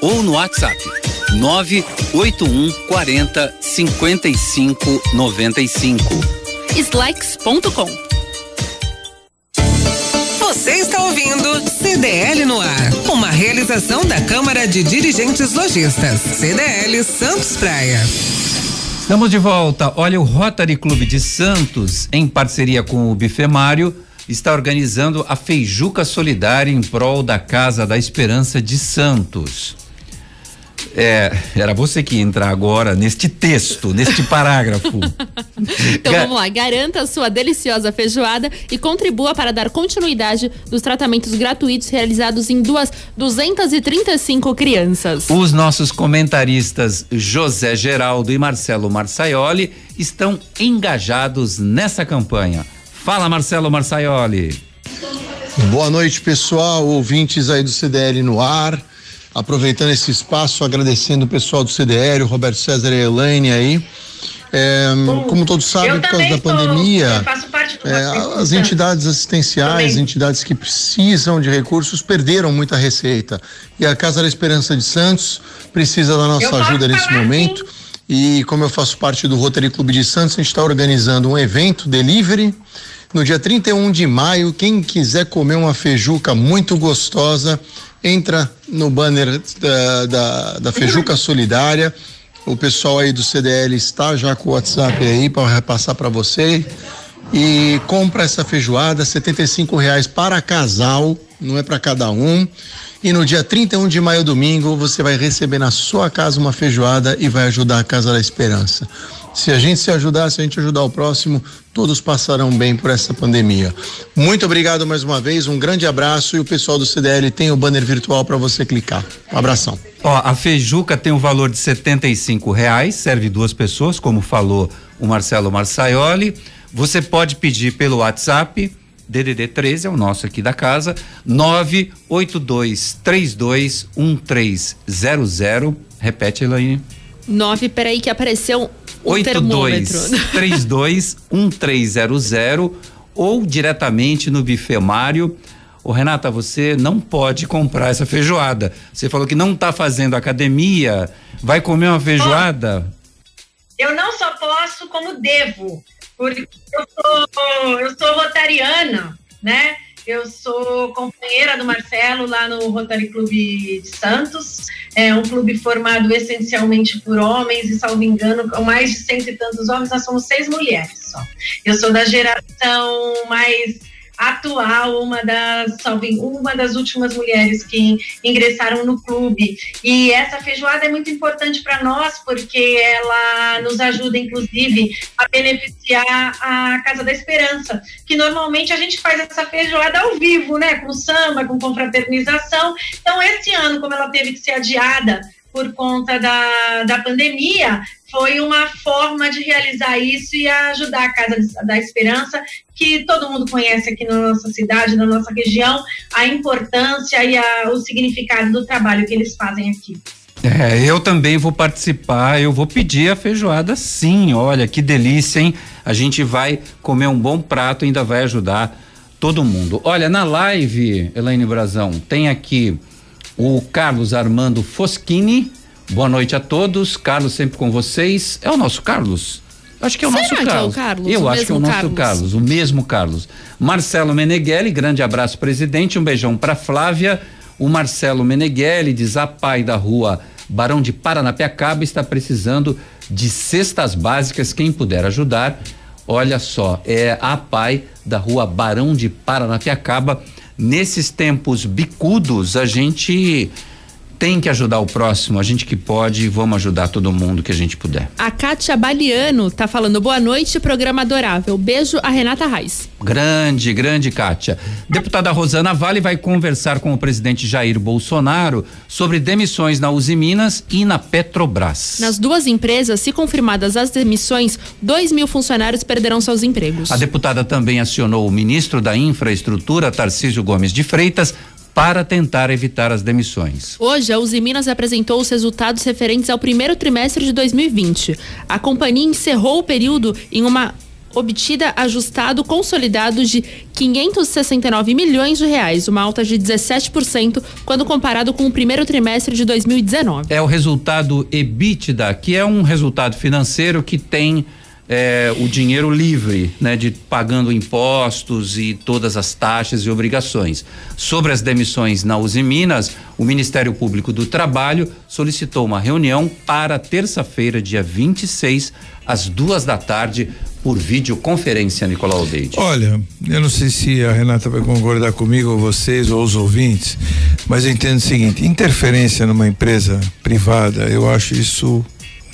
ou no WhatsApp 981 40 55 95. Slacks.com Você está ouvindo CDL no ar, uma realização da Câmara de Dirigentes Lojistas, CDL Santos Praia. Estamos de volta. Olha, o Rotary Clube de Santos, em parceria com o Bifemário, está organizando a Feijuca Solidária em prol da Casa da Esperança de Santos. É, era você que ia entrar agora neste texto, neste parágrafo. então vamos lá, garanta a sua deliciosa feijoada e contribua para dar continuidade dos tratamentos gratuitos realizados em duas 235 crianças. Os nossos comentaristas José Geraldo e Marcelo Marçaioli estão engajados nessa campanha. Fala Marcelo Marçaioli. Boa noite, pessoal, ouvintes aí do CDL no ar aproveitando esse espaço, agradecendo o pessoal do CDL, o Roberto César e a Elaine aí. É, como todos sabem, por causa da pandemia, é, as entidades assistenciais, também. entidades que precisam de recursos, perderam muita receita. E a Casa da Esperança de Santos precisa da nossa ajuda nesse momento. E como eu faço parte do Rotary Clube de Santos, a gente está organizando um evento delivery. No dia 31 de maio, quem quiser comer uma feijuca muito gostosa, entra no banner da, da, da Fejuca Solidária. O pessoal aí do CDL está já com o WhatsApp aí para repassar para você. E compra essa feijoada, R$ reais para casal, não é para cada um. E no dia 31 de maio, domingo, você vai receber na sua casa uma feijoada e vai ajudar a Casa da Esperança. Se a gente se ajudar, se a gente ajudar o próximo, todos passarão bem por essa pandemia. Muito obrigado mais uma vez, um grande abraço e o pessoal do CDL tem o banner virtual para você clicar. Um abração. Ó, a feijuca tem um valor de setenta e reais, serve duas pessoas, como falou o Marcelo Marçaioli. Você pode pedir pelo WhatsApp DDD 13 é o nosso aqui da casa, 982321300. Repete, Elaine. 9, peraí, que apareceu o 82321300 ou diretamente no buffet Mário. Ô Renata, você não pode comprar essa feijoada. Você falou que não está fazendo academia, vai comer uma feijoada? Eu não só posso, como devo porque eu sou, eu sou rotariana, né? Eu sou companheira do Marcelo lá no Rotary Clube de Santos. É um clube formado essencialmente por homens, e salvo engano, com mais de cento e tantos homens, nós somos seis mulheres só. Eu sou da geração mais atual, uma das, uma das últimas mulheres que ingressaram no clube. E essa feijoada é muito importante para nós, porque ela nos ajuda, inclusive, a beneficiar a Casa da Esperança, que normalmente a gente faz essa feijoada ao vivo, né? Com samba, com confraternização. Então, esse ano, como ela teve que ser adiada por conta da, da pandemia, foi uma forma de realizar isso e ajudar a Casa da Esperança, que todo mundo conhece aqui na nossa cidade, na nossa região, a importância e a, o significado do trabalho que eles fazem aqui. É, eu também vou participar, eu vou pedir a feijoada sim, olha que delícia, hein? A gente vai comer um bom prato, ainda vai ajudar todo mundo. Olha, na live, Elaine Brazão, tem aqui o Carlos Armando Foschini. Boa noite a todos. Carlos sempre com vocês. É o nosso Carlos? Acho que é o Será nosso Carlos. É o Carlos. Eu o acho que é o nosso Carlos. Carlos, o mesmo Carlos. Marcelo Meneghelli, grande abraço, presidente. Um beijão para Flávia. O Marcelo Meneghelli diz: a pai da rua Barão de Paranapiacaba está precisando de cestas básicas. Quem puder ajudar, olha só, é a pai da rua Barão de Paranapiacaba nesses tempos bicudos, a gente tem que ajudar o próximo, a gente que pode, vamos ajudar todo mundo que a gente puder. A Kátia Baliano tá falando boa noite, programa adorável. Beijo a Renata Reis. Grande, grande Kátia. Deputada Rosana Vale vai conversar com o presidente Jair Bolsonaro sobre demissões na Uzi Minas e na Petrobras. Nas duas empresas, se confirmadas as demissões, dois mil funcionários perderão seus empregos. A deputada também acionou o ministro da Infraestrutura, Tarcísio Gomes de Freitas, para tentar evitar as demissões. Hoje, a Uzi Minas apresentou os resultados referentes ao primeiro trimestre de 2020. A companhia encerrou o período em uma obtida ajustado consolidado de 569 milhões de reais, uma alta de 17% quando comparado com o primeiro trimestre de 2019. É o resultado EBITDA, que é um resultado financeiro que tem é, o dinheiro livre, né, de pagando impostos e todas as taxas e obrigações. Sobre as demissões na Uzi Minas, o Ministério Público do Trabalho solicitou uma reunião para terça-feira, dia 26, às duas da tarde, por videoconferência, Nicolau Deide. Olha, eu não sei se a Renata vai concordar comigo, ou vocês, ou os ouvintes, mas eu entendo o seguinte: interferência numa empresa privada, eu acho isso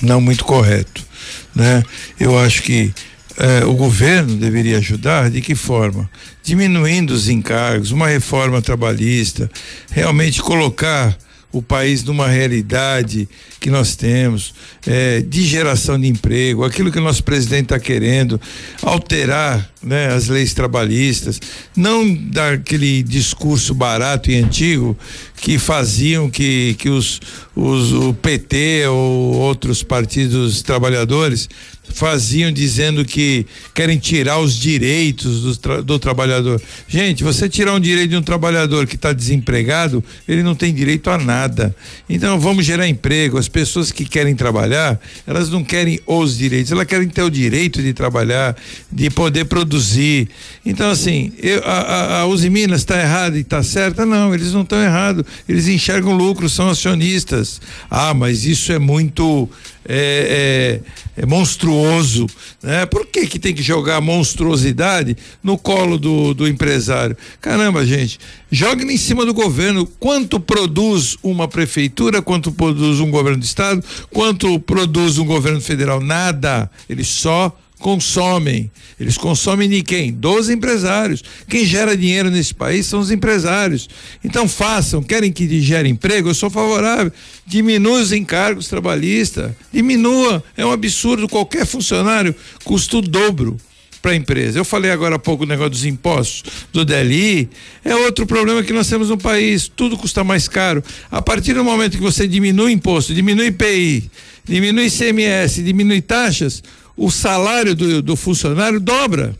não muito correto né? Eu acho que eh, o governo deveria ajudar de que forma? Diminuindo os encargos, uma reforma trabalhista, realmente colocar o país numa realidade que nós temos é, de geração de emprego, aquilo que o nosso presidente está querendo, alterar né, as leis trabalhistas, não dar aquele discurso barato e antigo que faziam que, que os, os, o PT ou outros partidos trabalhadores faziam dizendo que querem tirar os direitos do, tra do, trabalhador. Gente, você tirar um direito de um trabalhador que está desempregado, ele não tem direito a nada. Então vamos gerar emprego. As pessoas que querem trabalhar, elas não querem os direitos, elas querem ter o direito de trabalhar, de poder produzir produzir. Então, assim, eu, a, a, a Uzi Minas está errada e está certa? Não, eles não estão errados. Eles enxergam lucro, são acionistas. Ah, mas isso é muito é, é, é, monstruoso, né? Por que que tem que jogar monstruosidade no colo do, do empresário? Caramba, gente, jogue em cima do governo. Quanto produz uma prefeitura, quanto produz um governo de estado, quanto produz um governo federal? Nada. Eles só consomem. Eles consomem de quem? Dos empresários. Quem gera dinheiro nesse país são os empresários. Então façam, querem que gere emprego? Eu sou favorável. Diminua os encargos trabalhistas. Diminua. É um absurdo. Qualquer funcionário custa o dobro para a empresa. Eu falei agora há pouco o negócio dos impostos do DLI, é outro problema que nós temos no país, tudo custa mais caro. A partir do momento que você diminui imposto, diminui IPI, diminui ICMS, diminui taxas, o salário do, do funcionário dobra.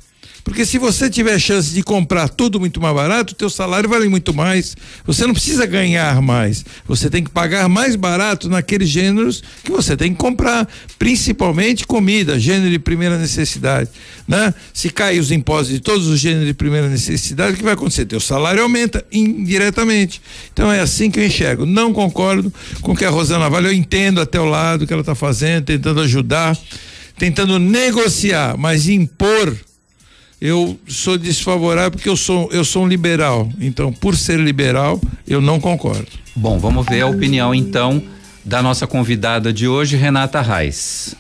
Porque se você tiver chance de comprar tudo muito mais barato, o teu salário vale muito mais. Você não precisa ganhar mais. Você tem que pagar mais barato naqueles gêneros que você tem que comprar, principalmente comida, gênero de primeira necessidade, né? Se cair os impostos de todos os gêneros de primeira necessidade, o que vai acontecer? Teu salário aumenta indiretamente. Então é assim que eu enxergo. Não concordo com o que a Rosana Vale, eu entendo até o lado que ela está fazendo, tentando ajudar tentando negociar, mas impor, eu sou desfavorável porque eu sou, eu sou um liberal. Então, por ser liberal, eu não concordo. Bom, vamos ver a opinião então da nossa convidada de hoje, Renata Reis.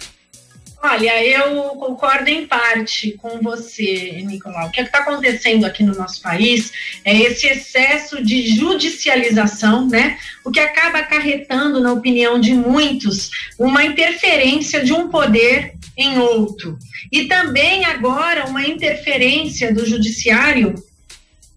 Olha, eu concordo em parte com você, Nicolau. O que é está acontecendo aqui no nosso país é esse excesso de judicialização, né? O que acaba acarretando, na opinião de muitos, uma interferência de um poder em outro. E também agora uma interferência do judiciário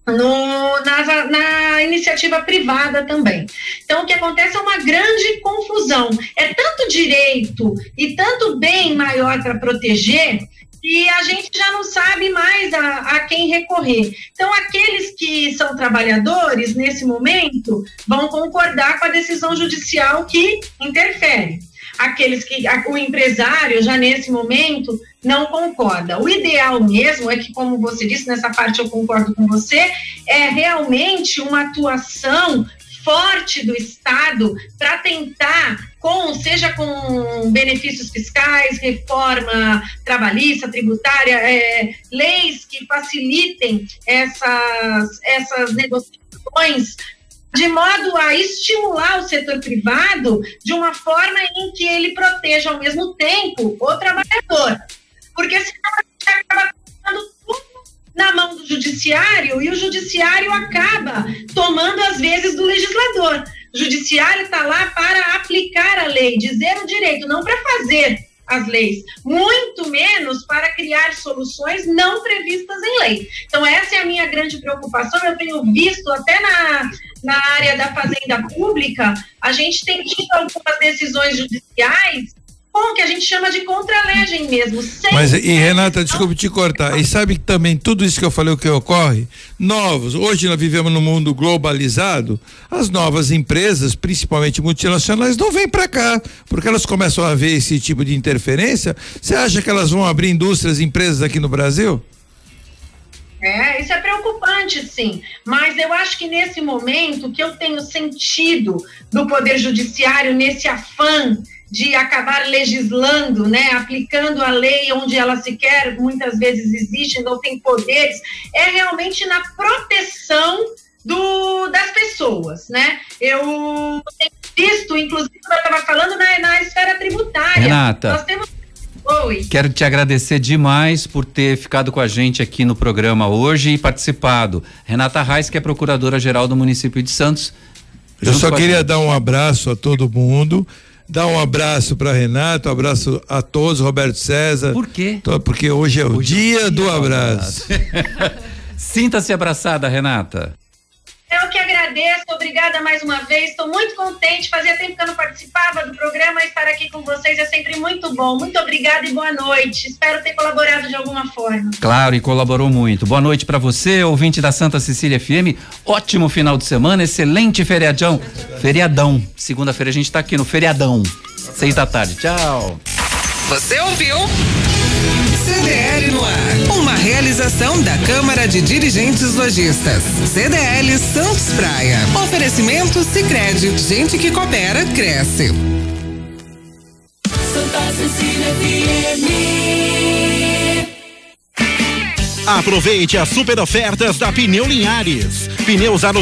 no, na, na, iniciativa privada também. Então, o que acontece é uma grande confusão. É tanto direito e tanto bem maior para proteger que a gente já não sabe mais a, a, quem recorrer. Então, aqueles que são trabalhadores, nesse momento, vão concordar com a decisão judicial que interfere aqueles que o empresário já nesse momento não concorda. O ideal mesmo é que, como você disse, nessa parte eu concordo com você, é realmente uma atuação forte do Estado para tentar, com seja com benefícios fiscais, reforma trabalhista, tributária, é, leis que facilitem essas, essas negociações de modo a estimular o setor privado de uma forma em que ele proteja ao mesmo tempo o trabalhador. Porque senão a gente acaba colocando tudo na mão do judiciário e o judiciário acaba tomando as vezes do legislador. O judiciário está lá para aplicar a lei, dizer o direito, não para fazer as leis, muito menos para criar soluções não previstas em lei. Então, essa é a minha grande preocupação. Eu tenho visto até na, na área da fazenda pública, a gente tem tido algumas decisões judiciais com que a gente chama de contralegem mesmo. Mas e Renata, desculpe te cortar. E sabe que também tudo isso que eu falei o que ocorre? Novos. Hoje nós vivemos num mundo globalizado. As novas empresas, principalmente multinacionais, não vêm para cá, porque elas começam a ver esse tipo de interferência. Você acha que elas vão abrir indústrias, empresas aqui no Brasil? É, isso é preocupante, sim. Mas eu acho que nesse momento, o que eu tenho sentido do Poder Judiciário, nesse afã de acabar legislando, né, aplicando a lei onde ela sequer muitas vezes existe, não tem poderes, é realmente na proteção do, das pessoas, né? Eu tenho visto, inclusive, eu estava falando na, na esfera tributária. Renata. Nós temos Oi. Quero te agradecer demais por ter ficado com a gente aqui no programa hoje e participado. Renata Reis, que é procuradora-geral do município de Santos. Eu só queria dar um abraço a todo mundo. Dar um abraço para Renata, um abraço a todos, Roberto César. Por quê? Porque hoje é o, hoje dia, é o dia do abraço. abraço. Sinta-se abraçada, Renata. Eu que agradeço, obrigada mais uma vez. Estou muito contente. Fazia tempo que eu não participava do programa. Estar aqui com vocês é sempre muito bom. Muito obrigada e boa noite. Espero ter colaborado de alguma forma. Claro, e colaborou muito. Boa noite para você, ouvinte da Santa Cecília FM. Ótimo final de semana, excelente feriadão. Feriadão. Segunda-feira a gente está aqui no feriadão. Seis da tarde. Tchau. Você ouviu? Realização da Câmara de Dirigentes Lojistas. CDL Santos Praia. Oferecimento Sicredi. Gente que coopera, cresce. Santa Cecília FM. Aproveite as super ofertas da Pneu Linhares. Pneus aro